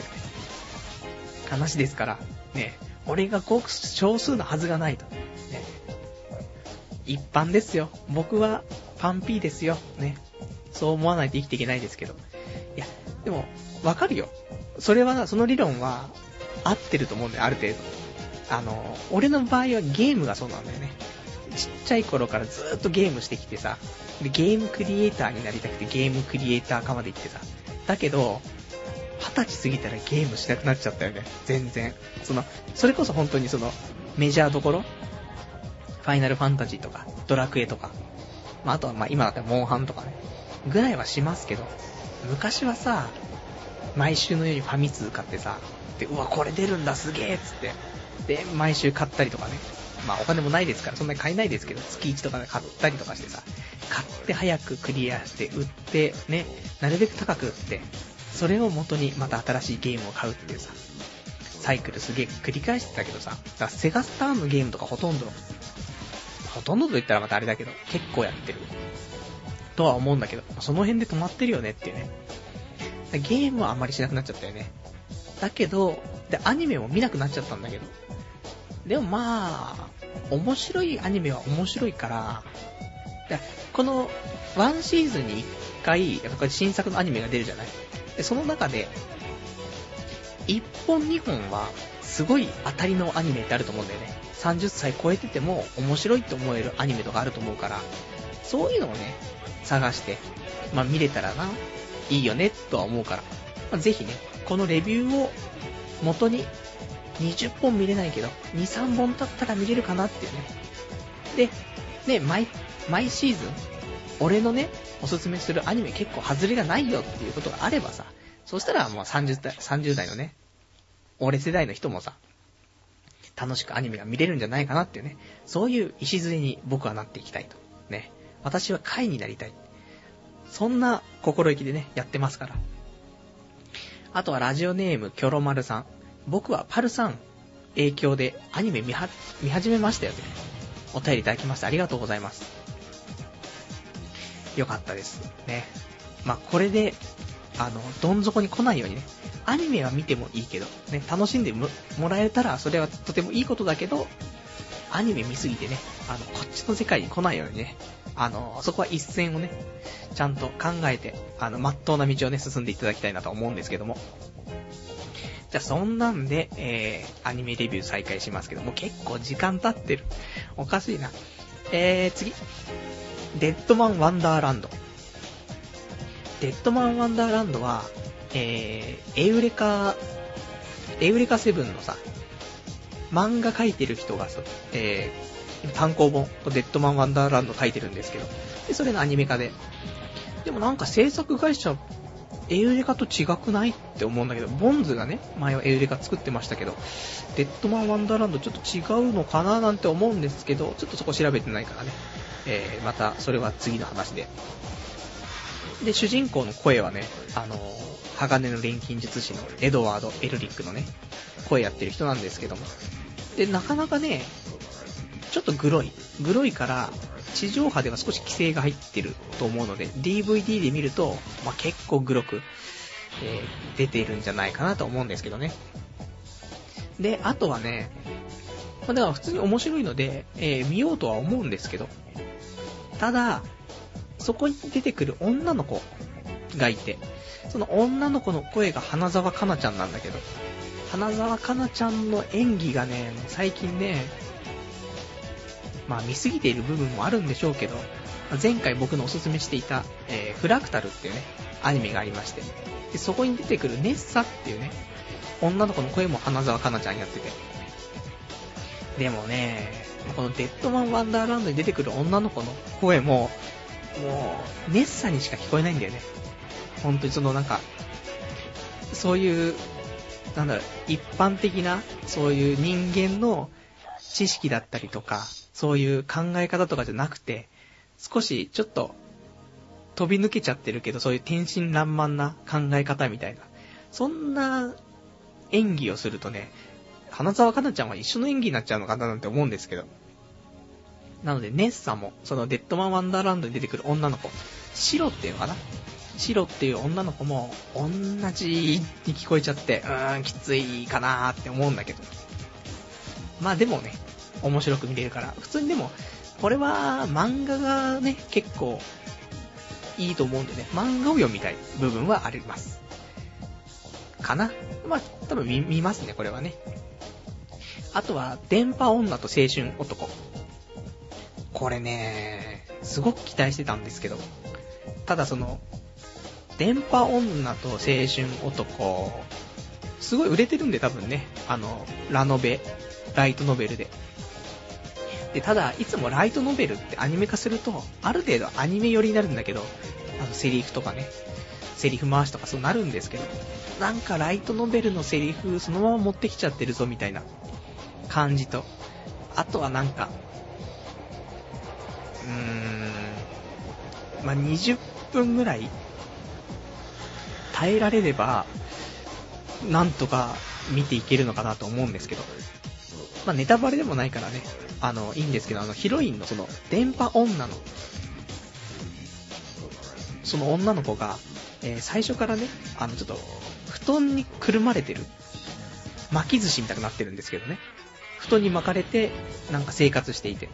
[SPEAKER 1] 話ですから、ね、俺がごく少数のはずがないと。ね、一般ですよ。僕はパンピーですよ。ね。そう思わないと生きていけないですけど。いや、でも、わかるよ。それは、その理論は、合ってると思うんだよ、ある程度。あの、俺の場合はゲームがそうなんだよね。ちっちゃい頃からずっとゲームしてきてさ、で、ゲームクリエイターになりたくてゲームクリエイター化まで行ってさ。だけど、二十歳過ぎたらゲームしなくなっちゃったよね。全然。その、それこそ本当にその、メジャーどころ？ファイナルファンタジーとか、ドラクエとか、まあ、あとはまあ今だったらモンハンとかね、ぐらいはしますけど、昔はさ、毎週のようにファミ通買ってさ、で、うわ、これ出るんだ、すげえっつって、で、毎週買ったりとかね、まあお金もないですから、そんなに買えないですけど、月1とかで買ったりとかしてさ、買って早くクリアして、売って、ね、なるべく高く売って、それを元にまた新しいゲームを買うっていうさ、サイクルすげえ繰り返してたけどさ、だからセガスターンのゲームとかほとんど、ほとんどと言ったらまたあれだけど、結構やってる。とは思うんだけど、その辺で止まってるよねっていうね。ゲームはあんまりしなくなっちゃったよね。だけど、で、アニメも見なくなっちゃったんだけど。でもまあ、面白いアニメは面白いから、この、ワンシーズンに一回、やっぱり新作のアニメが出るじゃないで、その中で、1本2本は、すごい当たりのアニメってあると思うんだよね。30歳超えてても面白いって思えるアニメとかあると思うから、そういうのをね、探して、まあ見れたらな、いいよね、とは思うから、まあ、ぜひね、このレビューを元に、20本見れないけど、2、3本経ったら見れるかなっていうね。で、ね、毎、毎シーズン、俺のね、おすすめするアニメ結構外れがないよっていうことがあればさ、そしたらもう30代、30代のね、俺世代の人もさ、楽しくアニメが見れるんじゃないかなっていうね、そういう礎に僕はなっていきたいと。ね。私は会になりたい。そんな心意気でね、やってますから。あとはラジオネームキョロマルさん。僕はパルさん影響でアニメ見は、見始めましたよね。お便りいただきましてありがとうございます。よかったです。ね。まあ、これで、あの、どん底に来ないようにね、アニメは見てもいいけど、ね、楽しんでもらえたらそれはとてもいいことだけど、アニメ見すぎてね、あの、こっちの世界に来ないようにね、あの、そこは一線をね、ちゃんと考えて、あの、まっとうな道をね、進んでいただきたいなと思うんですけども。じゃあ、そんなんで、えー、アニメレビュー再開しますけども、結構時間経ってる。おかしいな。えー、次。デッドマンワンダーランド。デッドマンワンダーランドは、えー、エウレカ、エウレカセブンのさ、漫画描いてる人がさ、えー、単行本、デッドマンワンダーランド書いてるんですけど、で、それのアニメ化で。でもなんか制作会社、エウレカと違くないって思うんだけど、ボンズがね、前はエウレカ作ってましたけど、デッドマンワンダーランドちょっと違うのかななんて思うんですけど、ちょっとそこ調べてないからね、えー、またそれは次の話で。で、主人公の声はね、あの、鋼の錬金術師のエドワード・エルリックのね、声やってる人なんですけども。で、なかなかね、ちょっとグロい。グロいから、地上波では少し規制が入ってると思うので、DVD で見ると、まあ、結構グロく、えー、出ているんじゃないかなと思うんですけどね。で、あとはね、まあ、だから普通に面白いので、えー、見ようとは思うんですけど、ただ、そこに出てくる女の子がいて、その女の子の声が花沢香菜ちゃんなんだけど、花沢香菜ちゃんの演技がね、最近ね、まあ見すぎている部分もあるんでしょうけど、前回僕のおすすめしていた、えー、フラクタルっていうね、アニメがありまして、でそこに出てくるネッサっていうね、女の子の声も花沢香菜ちゃんやってて。でもね、このデッドマンワンダーランドに出てくる女の子の声も、もう、ネッサにしか聞こえないんだよね。本当にそのなんか、そういう、なんだろう、一般的な、そういう人間の知識だったりとか、そういう考え方とかじゃなくて、少しちょっと飛び抜けちゃってるけど、そういう天真爛漫な考え方みたいな。そんな演技をするとね、花沢香菜ちゃんは一緒の演技になっちゃうのかななんて思うんですけど。なので、ネッサも、そのデッドマンワンダーランドに出てくる女の子、シロっていうのかな？シロっていう女の子も、同じに聞こえちゃって、うーん、きついかなーって思うんだけど。まあでもね、面白く見れるから、普通にでも、これは漫画がね、結構いいと思うんでね、漫画を読みたい部分はあります。かなまあ、多分見見ますね、これはね。あとは、電波女と青春男。これね、すごく期待してたんですけど、ただその、電波女と青春男、すごい売れてるんで多分ね、あの、ラノベ、ライトノベルで。で、ただ、いつもライトノベルってアニメ化すると、ある程度アニメ寄りになるんだけど、あの、セリフとかね、セリフ回しとかそうなるんですけど、なんかライトノベルのセリフそのまま持ってきちゃってるぞみたいな感じと、あとはなんか、うーん、まあ、20分ぐらい耐えられれば、なんとか見ていけるのかなと思うんですけど、まあ、ネタバレでもないからね、あの、いいんですけど、あの、ヒロインのその、電波女の、その女の子が、えー、最初からね、あの、ちょっと、布団にくるまれてる。巻き寿司みたいになってるんですけどね。布団に巻かれて、なんか生活していて。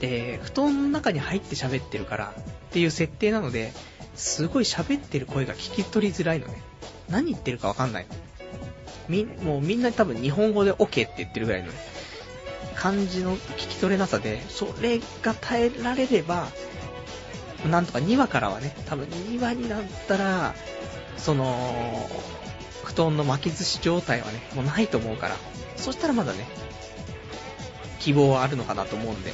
[SPEAKER 1] で、布団の中に入って喋ってるからっていう設定なので、すごい喋ってる声が聞き取りづらいのね。何言ってるかわかんない。み、もうみんな多分日本語で OK って言ってるぐらいの感じの聞き取れなさで、それが耐えられれば、なんとか2話からはね、多分2話になったら、その、布団の巻き寿司状態はね、もうないと思うから、そしたらまだね、希望はあるのかなと思うんで、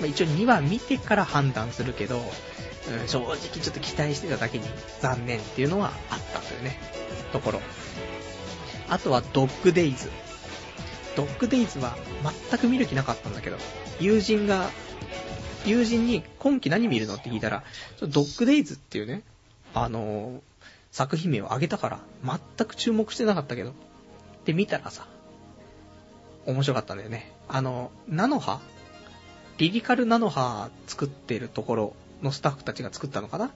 [SPEAKER 1] まあ、一応2話見てから判断するけど、うん、正直ちょっと期待してただけに残念っていうのはあったというね、ところ。あとはドッグデイズ。ドッグデイズは全く見る気なかったんだけど、友人が、友人に今季何見るのって聞いたら、ドッグデイズっていうね、あのー、作品名を挙げたから、全く注目してなかったけど、で見たらさ、面白かったんだよね。あの、ナノハリリカルナノハ作ってるところのスタッフたちが作ったのかな？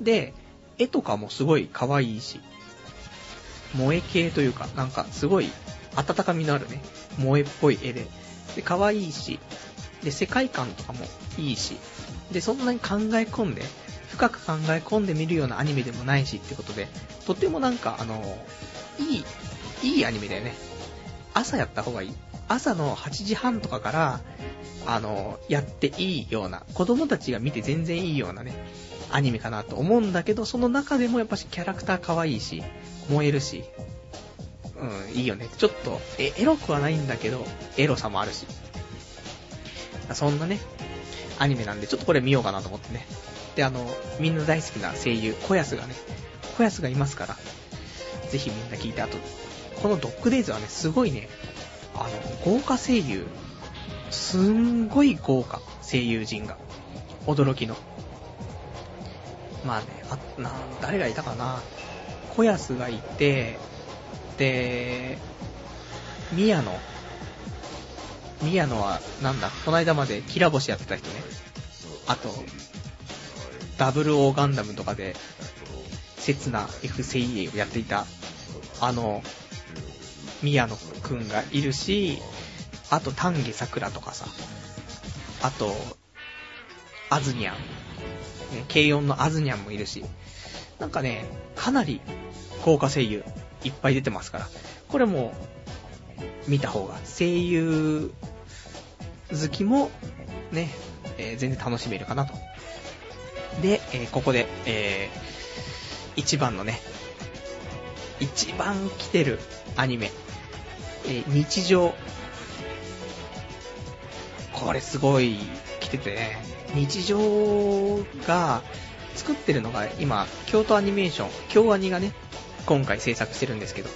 [SPEAKER 1] で、絵とかもすごい可愛いし、萌え系というか、なんかすごい温かみのあるね、萌えっぽい絵で、で、可愛いし、で、世界観とかもいいし、で、そんなに考え込んで、深く考え込んで見るようなアニメでもないしってことで、とてもなんか、あの、いい、いいアニメだよね。朝やった方がいい。朝の8時半とかから、あの、やっていいような、子供たちが見て全然いいようなね、アニメかなと思うんだけど、その中でもやっぱしキャラクター可愛いし、燃えるし、うん、いいよね。ちょっと、え、エロくはないんだけど、エロさもあるし。そんなね、アニメなんで、ちょっとこれ見ようかなと思ってね。で、あの、みんな大好きな声優、小安がね、小安がいますから、ぜひみんな聞いて、あと、このドッグデイズはね、すごいね、あの、豪華声優、すんごい豪華声優陣が、驚きの。まあね、あ、な、誰がいたかな。小安がいて、で、宮野。宮野は、なんだ、この間までキラ星やってた人ね。あと、ダブルオーガンダムとかで、刹那 F セイエをやっていた、あの、宮野くんがいるし、あと丹下桜とかさ、あと、アズニャン、ね、軽音のアズニャンもいるし、なんかね、かなり豪華声優いっぱい出てますから、これも見た方が、声優好きもね、えー、全然楽しめるかなと。で、えー、ここで、えー、一番のね、一番来てるアニメ、え、日常。これすごい来ててね、日常が作ってるのが今、京都アニメーション、京アニがね、今回制作してるんですけど、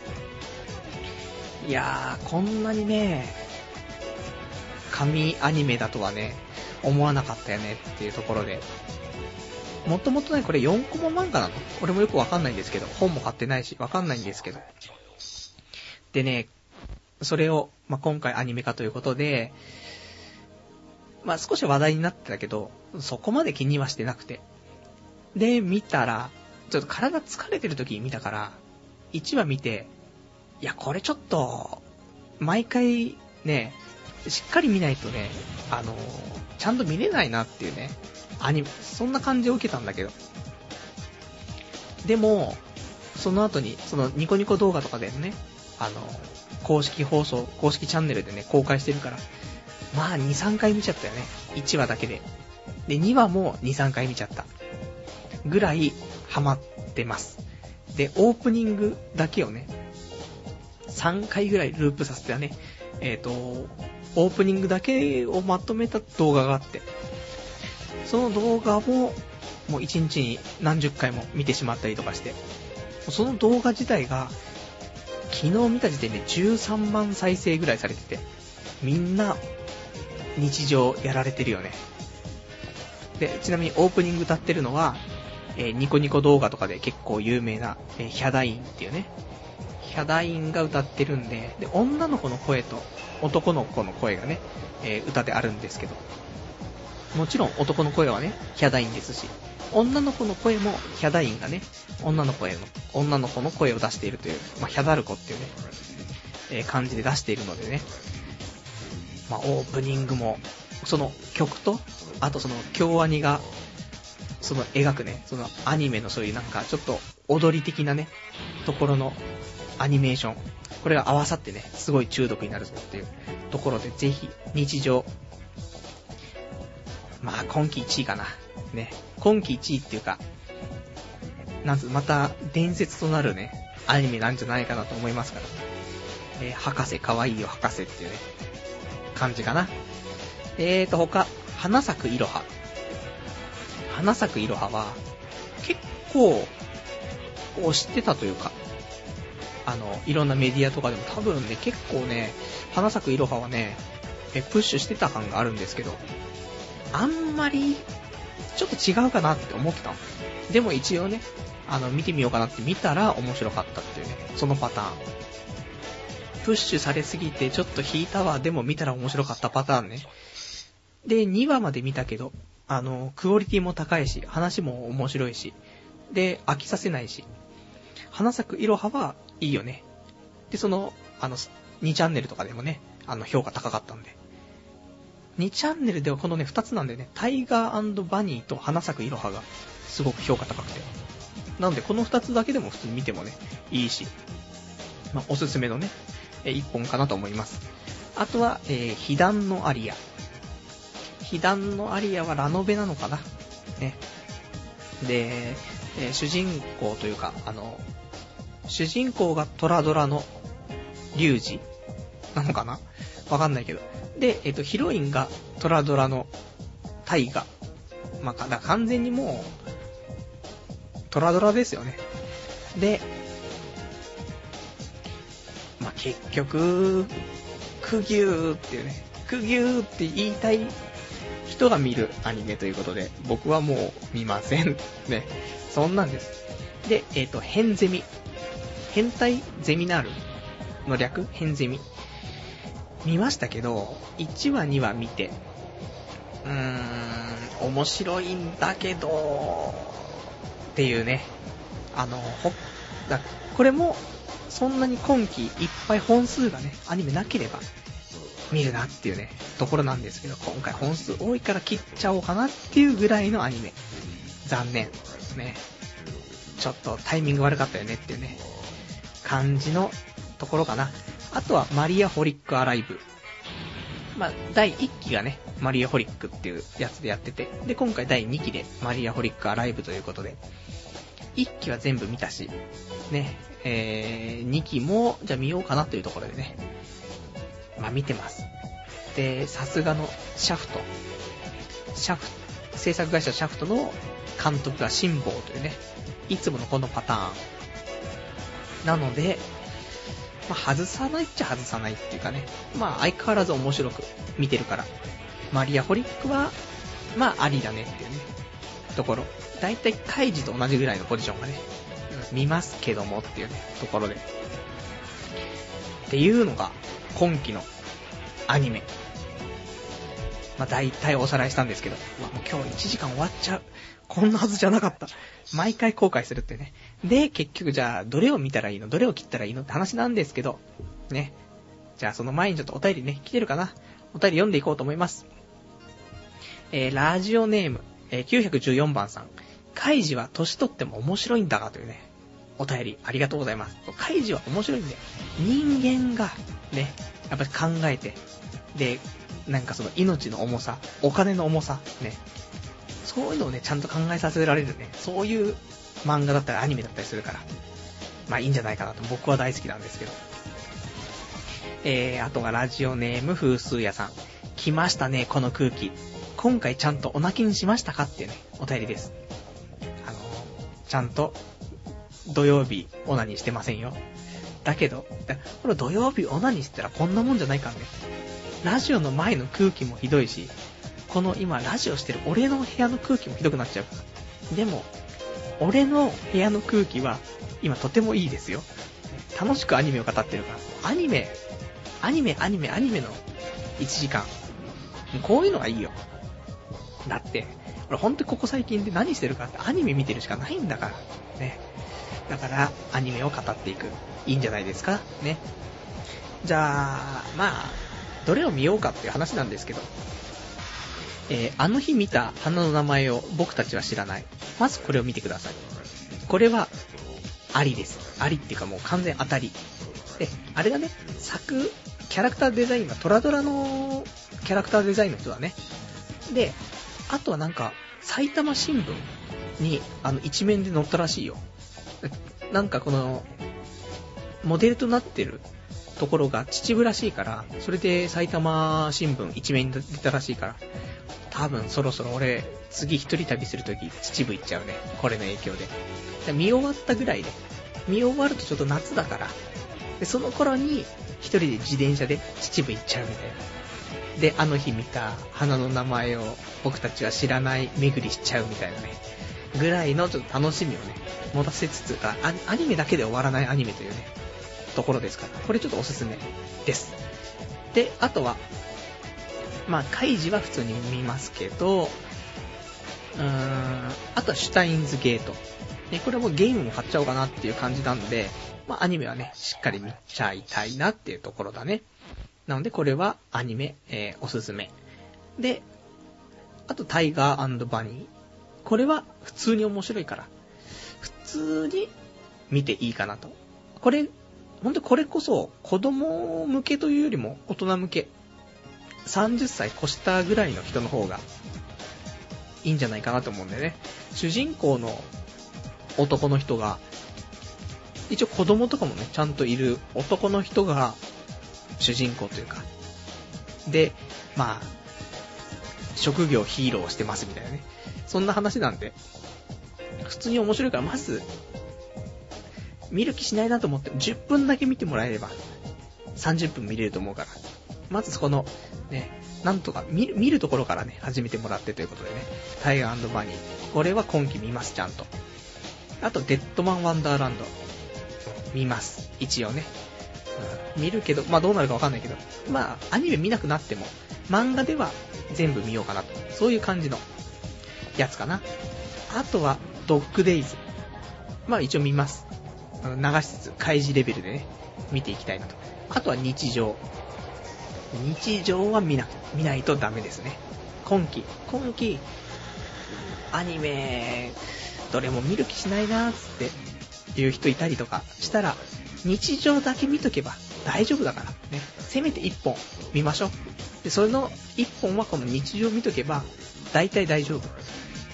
[SPEAKER 1] いやー、こんなにね、神アニメだとはね、思わなかったよねっていうところで、もともとね、これ4コマ漫画なの？俺もよくわかんないんですけど、本も買ってないし、わかんないんですけど。でね、それを、まあ、今回アニメ化ということで、まあ、少し話題になってたけど、そこまで気にはしてなくて。で、見たら、ちょっと体疲れてる時に見たから、1話見て、いや、これちょっと、毎回ね、しっかり見ないとね、あのちゃんと見れないなっていうね、アニメ、そんな感じを受けたんだけど。でも、その後に、そのニコニコ動画とかでね、あの、公式放送、公式チャンネルでね、公開してるから、まあ2、3回見ちゃったよね。1話だけで。で、2話も2、3回見ちゃった。ぐらい、ハマってます。で、オープニングだけをね、3回ぐらいループさせてはね、えっ、ー、と、オープニングだけをまとめた動画があって、その動画も、もう1日に何十回も見てしまったりとかして、その動画自体が、昨日見た時点で13万再生ぐらいされてて、みんな、日常やられてるよね。で、ちなみにオープニング歌ってるのは、えー、ニコニコ動画とかで結構有名な、えー、ヒャダインっていうね、ヒャダインが歌ってるんで、で、女の子の声と男の子の声がね、えー、歌であるんですけど、もちろん男の声はね、ヒャダインですし、女の子の声もヒャダインがね、女の声の、女の子の声を出しているという、まあ、ヒャダルコっていうね、え、感じで出しているのでね、まあ、オープニングも、その曲と、あとその京アニが、その描くね、そのアニメのそういうなんかちょっと踊り的なね、ところのアニメーション、これが合わさってね、すごい中毒になるぞっていうところで、ぜひ、日常、まあ、今季1位かな。ね。今季1位っていうか、なんつ、また、伝説となるね、アニメなんじゃないかなと思いますから。えー、博士かわいいよ、博士っていうね、感じかな。えーと、他、花咲くいろは。花咲くいろはは、結構、推してたというか、あの、いろんなメディアとかでも多分ね、結構ね、花咲くいろははね、え、プッシュしてた感があるんですけど、あんまり、ちょっと違うかなって思ってたの。でも一応ね、あの、見てみようかなって見たら面白かったっていうね、そのパターン。プッシュされすぎてちょっと引いたわ、でも見たら面白かったパターンね。で、2話まで見たけど、あの、クオリティも高いし、話も面白いし、で、飽きさせないし、花咲くいろははいいよね。で、その、あの、2チャンネルとかでもね、あの、評価高かったんで。2チャンネルではこのね、2つなんでね、タイガーバニーと花咲くいろはがすごく評価高くて。なので、この2つだけでも普通に見てもね、いいし、まあ、おすすめのね、1本かなと思います。あとは、えー、被弾のアリア。被弾のアリアはラノベなのかな？ね。で、え、主人公というか、あの、主人公がトラドラのリュウジなのかな？わかんないけど。で、えっ、と、ヒロインがトラドラのタイガ。まあ、だ完全にもう、トラドラですよね。で、まあ、結局、クギューっていうね、クギューって言いたい人が見るアニメということで、僕はもう見ません。ね。そんなんです。で、えっ、と、変ゼミ。変態ゼミナールの略？変ゼミ。見ましたけど、1話2話見て、うーん、面白いんだけど、っていうね。あの、ほ、だこれも、そんなに今期いっぱい本数がね、アニメなければ、見るなっていうね、ところなんですけど、今回本数多いから切っちゃおうかなっていうぐらいのアニメ。残念。ね。ちょっとタイミング悪かったよねっていうね、感じのところかな。あとは、マリアホリックアライブ。まあ、第1期がね、マリアホリックっていうやつでやってて、で、今回第2期でマリアホリックアライブということで、1期は全部見たし、ね、えー、2期も、じゃあ見ようかなというところでね、まあ見てます。で、さすがのシャフト。シャフト、制作会社シャフトの監督が辛坊というね、いつものこのパターン。なので、まあ、外さないっちゃ外さないっていうかね、まあ相変わらず面白く見てるから、マリアホリックは、まあありだねっていうね、ところ。だいたいカイジと同じぐらいのポジションがね、見ますけどもっていうね、ところで。っていうのが、今期のアニメ。まあ、大体おさらいしたんですけど、うわもう今日1時間終わっちゃう。こんなはずじゃなかった。毎回後悔するってね。で、結局じゃあ、どれを見たらいいの？どれを切ったらいいの？って話なんですけど、ね。じゃあその前にちょっとお便りね、来てるかな？お便り読んでいこうと思います。えー、ラジオネーム、えー、914番さん。カイジは年取っても面白いんだがというね、お便りありがとうございます。カイジは面白いんだよ。人間が、ね、やっぱり考えて、で、なんかその命の重さ、お金の重さ、ね、そういうのをね、ちゃんと考えさせられるね、そういう漫画だったりアニメだったりするから、まあいいんじゃないかなと僕は大好きなんですけど。えー、あとがラジオネーム風数屋さん。来ましたね、この空気。今回ちゃんとお泣きにしましたかっていうね、お便りです。あのー、ちゃんと、土曜日、オナニーしてませんよ。だけど、だこれ土曜日オナニーしてたらこんなもんじゃないからね。ラジオの前の空気もひどいし、この今ラジオしてる俺の部屋の空気もひどくなっちゃうから。でも、俺の部屋の空気は今とてもいいですよ。楽しくアニメを語ってるから。アニメ、アニメ、アニメ、アニメの1時間。こういうのがいいよ。だって、俺ほんとここ最近で何してるかってアニメ見てるしかないんだから。ね。だから、アニメを語っていく。いいんじゃないですか？ね。じゃあ、まあ、どれを見ようかっていう話なんですけど。えー、あの日見た花の名前を僕たちは知らない。まずこれを見てください。これは、ありです。ありっていうかもう完全当たり。で、あれだね、作、キャラクターデザインはトラドラのキャラクターデザインの人だね。で、あとはなんか、埼玉新聞に、あの、一面で載ったらしいよ。なんかこの、モデルとなってるところが秩父らしいから、それで埼玉新聞一面に出たらしいから、多分そろそろ俺、次一人旅するとき秩父行っちゃうね。これの影響で。見終わったぐらいで。見終わるとちょっと夏だから。で、その頃に一人で自転車で秩父行っちゃうみたいな。で、あの日見た花の名前を僕たちは知らない巡りしちゃうみたいなね。ぐらいのちょっと楽しみをね、持たせつつ、あアニメだけで終わらないアニメというね、ところですから、これちょっとおすすめです。で、あとは、まあ、カイジは普通に見ますけど、うーん、あとはシュタインズゲート。ね、これもゲームも買っちゃおうかなっていう感じなんで、まあ、アニメはね、しっかり見ちゃいたいなっていうところだね。なので、これはアニメ、えー、おすすめ。で、あと、タイガーバニー。これは普通に面白いから、普通に見ていいかなと。これ、ほんとこれこそ子供向けというよりも大人向け。30歳越したぐらいの人の方がいいんじゃないかなと思うんだよね。主人公の男の人が、一応子供とかもね、ちゃんといる男の人が主人公というか。で、まあ、職業ヒーローしてますみたいなね。そんな話なんで、普通に面白いから、まず、見る気しないなと思って、10分だけ見てもらえれば、30分見れると思うから。まずそこの、ね、なんとか見る、見るところからね、始めてもらってということでね、タイガーバニー。これは今季見ます、ちゃんと。あと、デッドマンワンダーランド。見ます。一応ね。うん、見るけど、まあどうなるかわかんないけど、まあアニメ見なくなっても、漫画では全部見ようかなと。そういう感じのやつかな。あとは、ドッグデイズ。まあ一応見ます。流しつつ、開示レベルでね、見ていきたいなと。あとは日常。日常は見な、見ないとダメですね。今季、今季、アニメ、どれも見る気しないなーつっていう人いたりとかしたら、日常だけ見とけば大丈夫だから、ね。せめて1本見ましょう。で、それの1本はこの日常見とけば、大体大丈夫。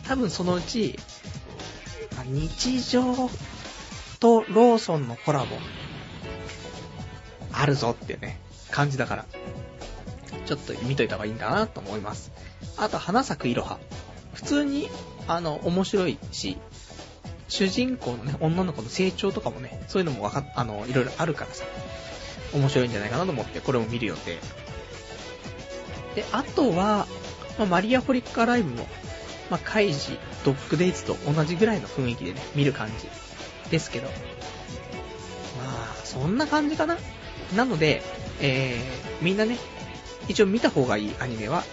[SPEAKER 1] 多分そのうち、日常とローソンのコラボ、あるぞってね、感じだから、ちょっと見といた方がいいんだなと思います。あと、花咲くいろは。普通に、あの、面白いし、主人公のね、女の子の成長とかもね、そういうのもわか、あの、いろいろあるからさ、面白いんじゃないかなと思って、これも見る予定。で、あとは、まあ、マリアホリッカーライブも、まあ、カイジ、ドッグデイズと同じぐらいの雰囲気でね、見る感じですけど。まあ、そんな感じかな。なので、えー、みんなね、一応見た方がいいアニメは、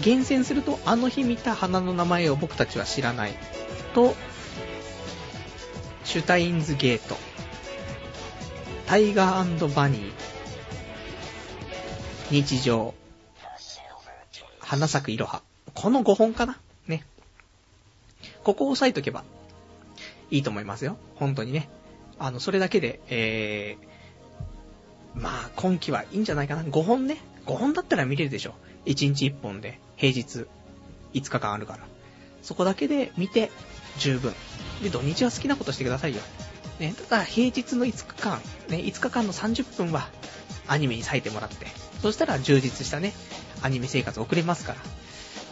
[SPEAKER 1] 厳選すると、あの日見た花の名前を僕たちは知らない。と、シュタインズゲート、タイガーバニー、日常、花咲くいろは。この5本かな？ね。ここを押さえとけば、いいと思いますよ。本当にね。あの、それだけで、えー、まあ、今季はいいんじゃないかな。5本ね。5本だったら見れるでしょ。1日1本で、平日、5日間あるから。そこだけで見て、十分。で、土日は好きなことしてくださいよ。ね、ただ平日の5日間、ね、5日間の30分は、アニメに割いてもらって、そしたら充実したね、アニメ生活送れますから。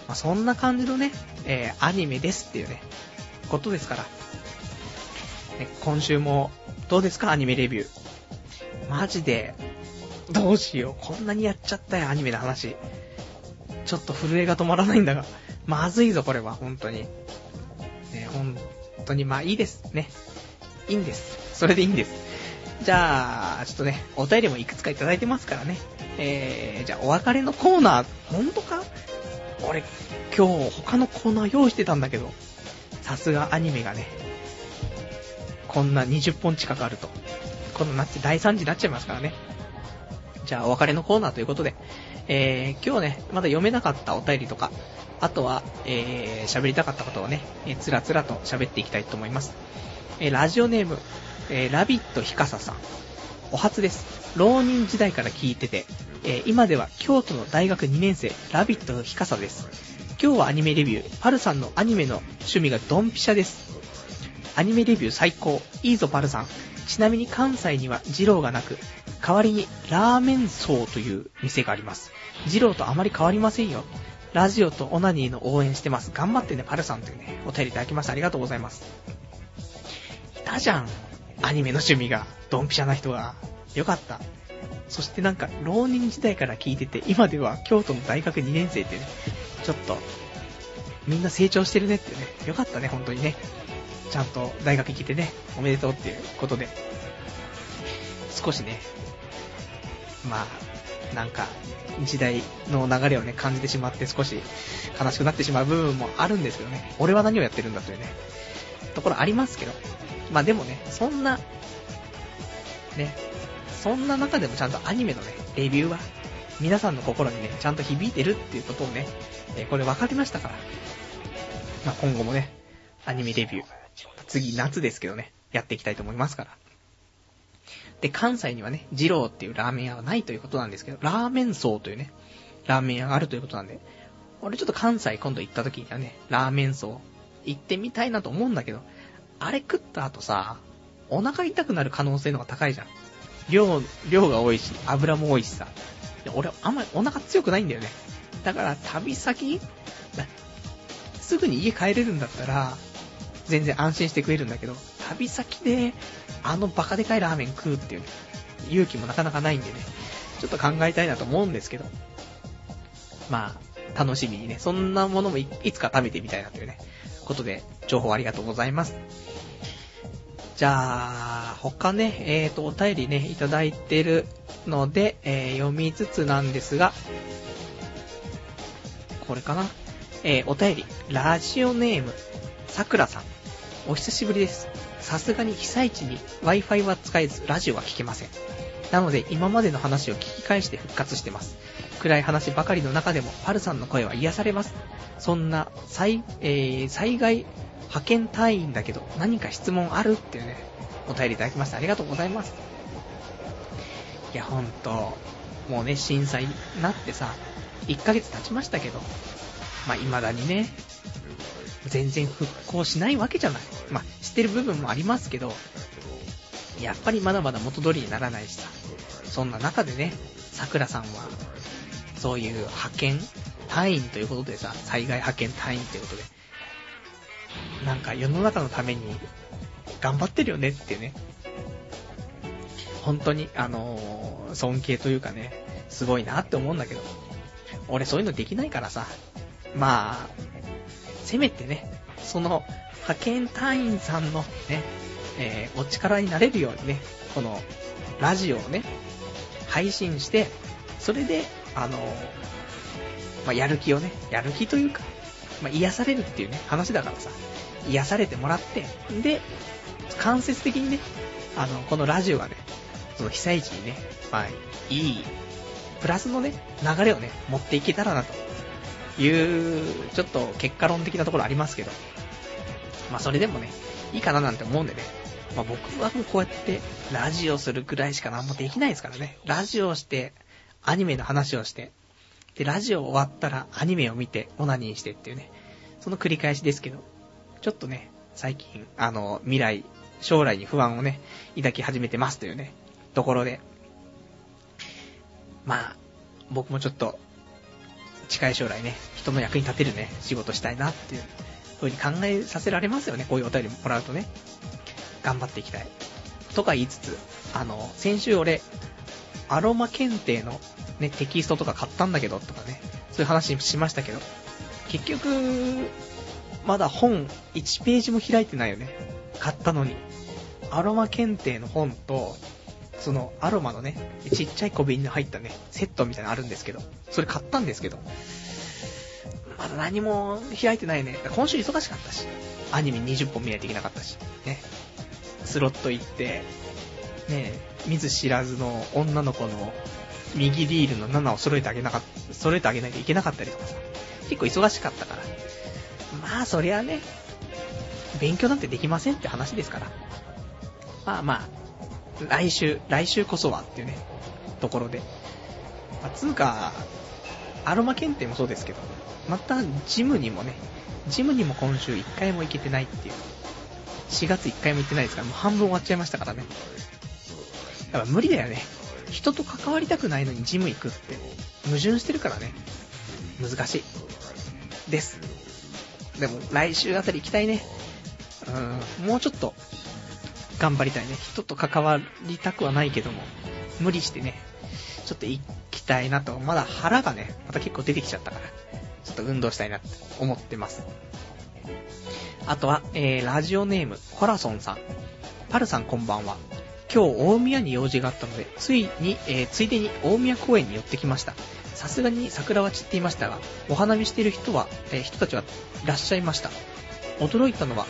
[SPEAKER 1] まあ、そんな感じのね、えー、アニメですっていうね、ことですから。今週も、どうですか？アニメレビュー。マジで、どうしよう。こんなにやっちゃったよ、アニメの話。ちょっと震えが止まらないんだが。まずいぞ、これは、本当に。ね、本当に、まあいいです。ね。いいんです。それでいいんです。じゃあ、ちょっとね、お便りもいくつかいただいてますからね。えー、じゃあお別れのコーナー、ほんとか？俺、今日他のコーナー用意してたんだけど、さすがアニメがね、こんな20本近くあると。このなって第3次になっちゃいますからね。じゃあお別れのコーナーということで、えー、今日ね、まだ読めなかったお便りとか、あとは、えー、喋りたかったことをね、えー、つらつらと喋っていきたいと思います。えー、ラジオネーム、えー、ラビットひかささん。お初です。浪人時代から聞いてて、えー、今では京都の大学2年生、ラビットひかさです。今日はアニメレビュー、パルさんのアニメの趣味がドンピシャです。アニメレビュー最高、いいぞパルさん。ちなみに関西には二郎がなく、代わりにラーメン荘という店があります。二郎とあまり変わりませんよ。ラジオとオナニーの応援してます。頑張ってね、パルさんというね、お便りいただきました。ありがとうございます。いたじゃん。アニメの趣味が、ドンピシャな人が。よかった。そしてなんか、浪人時代から聞いてて、今では京都の大学2年生ってね、ちょっと、みんな成長してるねってね、よかったね、本当にね。ちゃんと大学行けてね、おめでとうっていうことで、少しね、まあ、なんか、時代の流れをね、感じてしまって少し悲しくなってしまう部分もあるんですけどね、俺は何をやってるんだというね、ところありますけど、まあでもね、そんな、ね、そんな中でもちゃんとアニメのね、レビューは、皆さんの心にね、ちゃんと響いてるっていうことをね、え、これ分かりましたから、まあ今後もね、アニメレビュー、次夏ですけどね、やっていきたいと思いますから。で、関西にはね、二郎っていうラーメン屋はないということなんですけど、ラーメン荘というね、ラーメン屋があるということなんで、俺ちょっと関西今度行った時にはね、ラーメン荘行ってみたいなと思うんだけど、あれ食った後さ、お腹痛くなる可能性の方が高いじゃん。量、量が多いし、油も多いしさ。俺、あんまりお腹強くないんだよね。だから、旅先すぐに家帰れるんだったら、全然安心して食えるんだけど、旅先で、あのバカでかいラーメン食うっていう、ね勇気もなかなかないんでね、ちょっと考えたいなと思うんですけど、まあ、楽しみにね、そんなものもいいつか食べてみたいなというね、ことで、情報ありがとうございます。じゃあ、他ね、えーと、お便りね、いただいてるので、えー、読みつつなんですが、これかな？えー、お便り、ラジオネーム、さくらさん。お久しぶりです。さすがに被災地に Wi-Fi は使えず、ラジオは聞けません。なので、今までの話を聞き返して復活してます。暗い話ばかりの中でも、パルさんの声は癒されます。そんな、災、えー、災害派遣隊員だけど、何か質問あるっていうね、お便りいただきましてありがとうございます。いや、ほんと、もうね、震災になってさ、1ヶ月経ちましたけど、まあ、未だにね、全然復興しないわけじゃない。まあ、してる部分もありますけど、やっぱりまだまだ元通りにならないしさ。そんな中でね、桜さんは、そういう派遣隊員ということでさ、災害派遣隊員ということで、なんか世の中のために頑張ってるよねってね。本当に、あのー、尊敬というかね、すごいなって思うんだけど、俺そういうのできないからさ、まあ、せめてね、その派遣隊員さんのね、えー、お力になれるようにね、このラジオをね、配信して、それで、あの、まあ、やる気をね、やる気というか、まあ、癒されるっていうね、話だからさ、癒されてもらって、で、間接的にね、あの、このラジオがね、その被災地にね、まあ、いい、プラスのね、流れをね、持っていけたらなと。いう、ちょっと結果論的なところありますけど、まあそれでもね、いいかななんて思うんでね、まあ僕はもうこうやってラジオするくらいしか何もできないですからね。ラジオして、アニメの話をして、で、ラジオ終わったらアニメを見て、オナニーしてっていうね、その繰り返しですけど、ちょっとね、最近、あの、未来、将来に不安をね、抱き始めてますというね、ところで、まあ、僕もちょっと、近い将来ね、人の役に立てるね、仕事したいなっていう、風に考えさせられますよね、こういうお便りもらうとね。頑張っていきたい。とか言いつつ、あの、先週俺、アロマ検定のね、テキストとか買ったんだけど、とかね、そういう話しましたけど、結局、まだ本1ページも開いてないよね。買ったのに。アロマ検定の本と、そのアロマのね、ちっちゃい小瓶に入ったね、セットみたいなのあるんですけど、それ買ったんですけど、まだ何も開いてないね。今週忙しかったし、アニメ20本見ないといけなかったし、ね。スロット行って、ね、見ず知らずの女の子の右リールの7を揃えてあげなか、揃えてあげないといけなかったりとかさ、結構忙しかったから。まあ、そりゃね、勉強なんてできませんって話ですから。まあまあ、来週、来週こそはっていうね、ところで。まあ、つうか、アロマ検定もそうですけど、またジムにもね、ジムにも今週1回も行けてないっていう。4月1回も行ってないですから、もう半分終わっちゃいましたからね。やっぱ無理だよね。人と関わりたくないのにジム行くって、矛盾してるからね。難しい。です。でも、来週あたり行きたいね。うーん、もうちょっと、頑張りたいね。人と関わりたくはないけども、無理してね、ちょっと行きたいなと。まだ腹がね、また結構出てきちゃったから、ちょっと運動したいなって思ってます。あとは、えー、ラジオネーム、コラソンさん。パルさんこんばんは。今日大宮に用事があったので、ついに、えー、ついでに大宮公園に寄ってきました。さすがに桜は散っていましたが、お花見している人は、えー、人たちはいらっしゃいました。驚いたのは、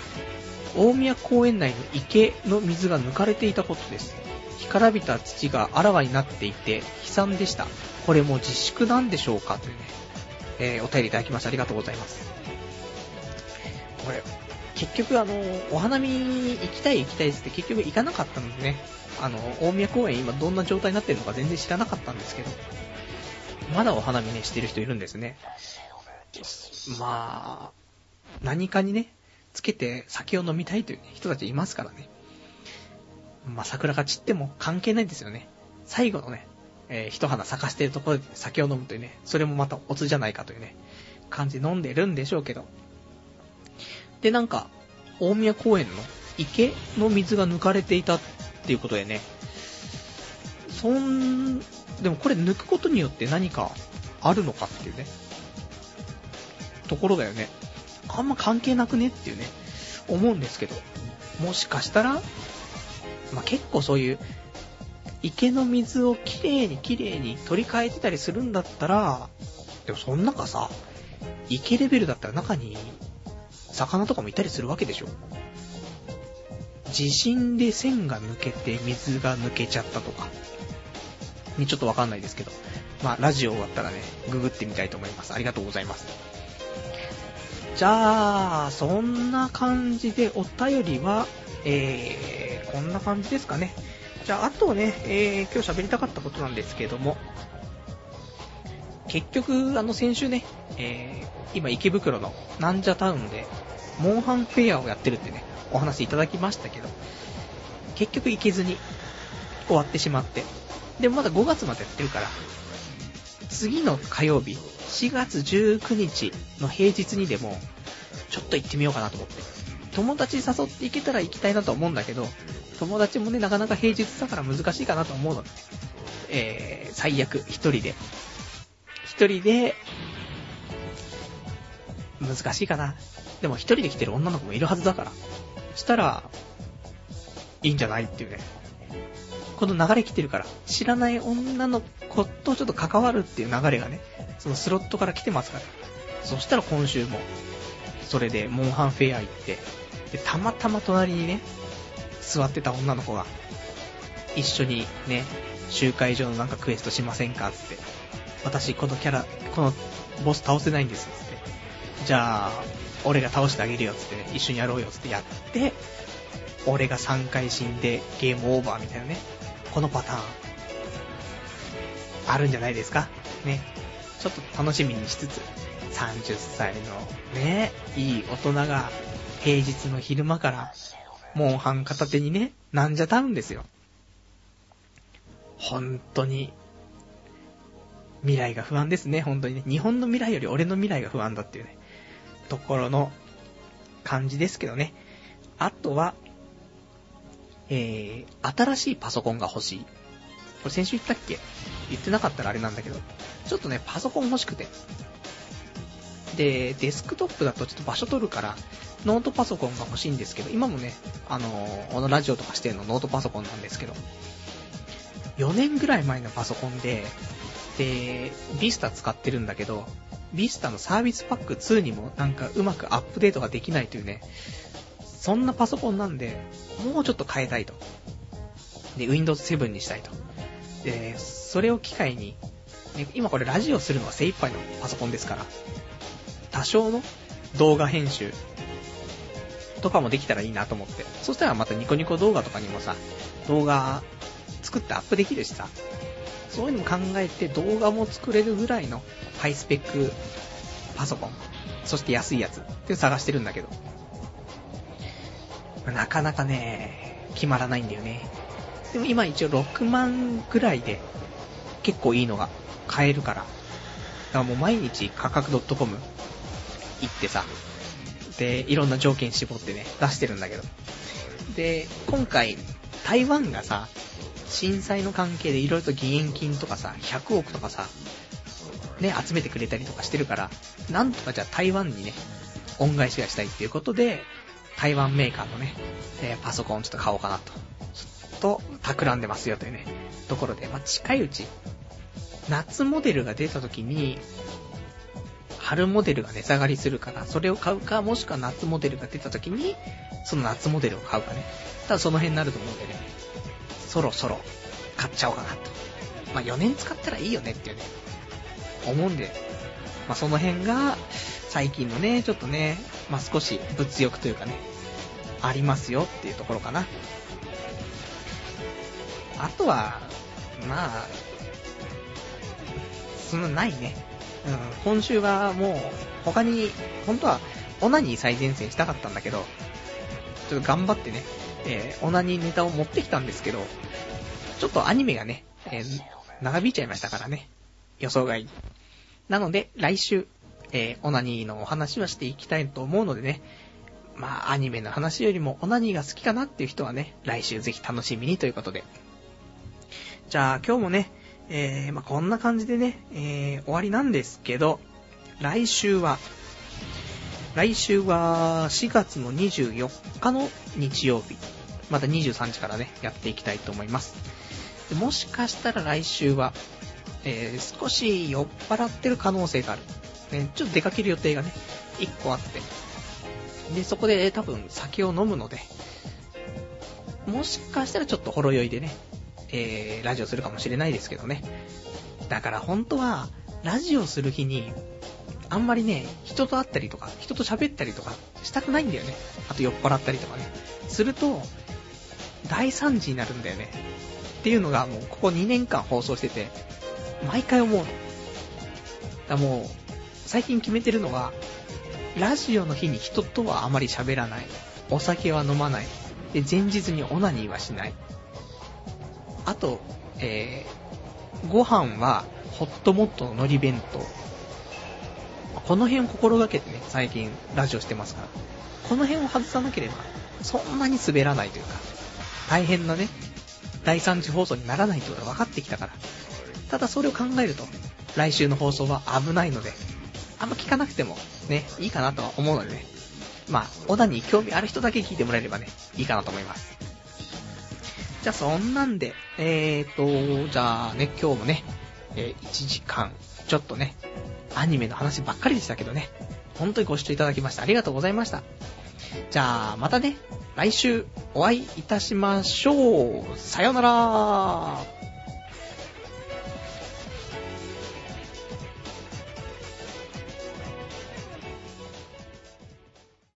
[SPEAKER 1] 大宮公園内の池の水が抜かれていたことです。干からびた土があらわになっていて、悲惨でした。これも自粛なんでしょうか？というね、えー、お便りいただきましてありがとうございます。これ、結局あの、お花見行きたい行きたいって結局行かなかったのでね、あの、大宮公園今どんな状態になってるのか全然知らなかったんですけど、まだお花見ね、してる人いるんですね。まあ、何かにね、つけて酒を飲みたいという、人たちいますからね。まあ、桜が散っても関係ないんですよね。最後のね、えー、一花咲かしてるところで酒を飲むというね、それもまたおつじゃないかというね、感じで飲んでるんでしょうけど、で、なんか、大宮公園の池の水が抜かれていたっていうことでね、そん、でもこれ抜くことによって何かあるのかっていうね、ところだよね。あんま関係なくねっていうね、思うんですけど、もしかしたら、まあ、結構そういう、池の水をきれいにきれいに取り替えてたりするんだったら、でもそん中さ、池レベルだったら中に、魚とかもいたりするわけでしょ地震で線が抜けて水が抜けちゃったとか、にちょっとわかんないですけど、まあ、ラジオ終わったらね、ググってみたいと思います。ありがとうございます。じゃあ、そんな感じでお便りは、えー、こんな感じですかね。じゃあ、あとね、えー、今日喋りたかったことなんですけども、結局、あの、先週ね、えー、今池袋のなんじゃタウンで、モンハンフェアをやってるってね、お話いただきましたけど、結局行けずに終わってしまって、でもまだ5月までやってるから、次の火曜日、4月19日の平日にでも、ちょっと行ってみようかなと思って。友達誘って行けたら行きたいなと思うんだけど、友達もね、なかなか平日だから難しいかなと思うので、えー、最悪、一人で。一人で、難しいかな。でも一人で来てる女の子もいるはずだから。したら、いいんじゃないっていうね。この流れ来てるから、知らない女の子とちょっと関わるっていう流れがね、そのスロットから来てますから。そしたら今週も、それでモンハンフェア行って、で、たまたま隣にね、座ってた女の子が、一緒にね、集会場のなんかクエストしませんかつって、私このキャラ、このボス倒せないんですつって、じゃあ、俺が倒してあげるよつって、一緒にやろうよつってやって、俺が3回死んでゲームオーバーみたいなね、このパターン、あるんじゃないですか？ね。ちょっと楽しみにしつつ、30歳のね、いい大人が平日の昼間から、モンハン片手にね、なんじゃタウンですよ。本当に、未来が不安ですね、本当にね。日本の未来より俺の未来が不安だっていうね、ところの感じですけどね。あとは、えー、新しいパソコンが欲しい。これ先週言ったっけ？言ってなかったらあれなんだけど、ちょっとね、パソコン欲しくて。で、デスクトップだとちょっと場所取るから、ノートパソコンが欲しいんですけど、今もね、あのー、このラジオとかしてるのノートパソコンなんですけど、4年ぐらい前のパソコンで、で、ビスタ使ってるんだけど、ビスタのサービスパック2にもなんかうまくアップデートができないというね、そんなパソコンなんで、もうちょっと変えたいと。で、Windows 7にしたいと。で、それを機会に、ね、今これラジオするのは精一杯のパソコンですから、多少の動画編集とかもできたらいいなと思って。そしたらまたニコニコ動画とかにもさ、動画作ってアップできるしさ、そういうのも考えて動画も作れるぐらいのハイスペックパソコン、そして安いやつって探してるんだけど、なかなかね、決まらないんだよね。でも今一応6万くらいで結構いいのが買えるから。だからもう毎日価格 .com 行ってさ、で、いろんな条件絞ってね、出してるんだけど。で、今回、台湾がさ、震災の関係でいろいろと義援金とかさ、100億とかさ、ね、集めてくれたりとかしてるから、なんとかじゃあ台湾にね、恩返しがしたいっていうことで、台湾メーカーのね、えー、パソコンちょっと買おうかなと。ちょっと、企んでますよというね、ところで、まあ、近いうち、夏モデルが出た時に、春モデルが値下がりするから、それを買うか、もしくは夏モデルが出た時に、その夏モデルを買うかね。ただその辺になると思うんでね、そろそろ買っちゃおうかなと。まあ、4年使ったらいいよねっていうね、思うんで、まあ、その辺が、最近のね、ちょっとね、まあ、少し物欲というかね、ありますよっていうところかな。あとは、まあ、そんなないね。うん、今週はもう、他に、本当は、オナニー最前線したかったんだけど、ちょっと頑張ってね、えー、オナニーネタを持ってきたんですけど、ちょっとアニメがね、えー、長引いちゃいましたからね。予想外に。なので、来週、えー、オナニーのお話はしていきたいと思うのでね、まあ、アニメの話よりもオナニーが好きかなっていう人はね、来週ぜひ楽しみにということで。じゃあ、今日もね、えー、まあ、こんな感じでね、えー、終わりなんですけど、来週は、来週は4月の24日の日曜日、また23時からね、やっていきたいと思います。もしかしたら来週は、えー、少し酔っ払ってる可能性がある。ね、ちょっと出かける予定がね、1個あって。で、そこで多分酒を飲むので、もしかしたらちょっとほろ酔いでね、えー、ラジオするかもしれないですけどね。だから本当は、ラジオする日に、あんまりね、人と会ったりとか、人と喋ったりとかしたくないんだよね。あと酔っ払ったりとかね。すると、大惨事になるんだよね。っていうのがもうここ2年間放送してて、毎回思うの。だもう、最近決めてるのは、ラジオの日に人とはあまり喋らない。お酒は飲まない。で、前日にオナニーはしない。あと、えー、ご飯は、ホットモットの海苔弁当。この辺を心がけてね、最近ラジオしてますから。この辺を外さなければ、そんなに滑らないというか、大変なね、第3次放送にならないということが分かってきたから。ただそれを考えると、来週の放送は危ないので、あんま聞かなくてもね、いいかなとは思うのでね。まあ、小田に興味ある人だけ聞いてもらえればね、いいかなと思います。じゃあそんなんで、えーと、じゃあね、今日もね、えー、1時間、ちょっとね、アニメの話ばっかりでしたけどね、本当にご視聴いただきましてありがとうございました。じゃあ、またね、来週お会いいたしましょう。さよならー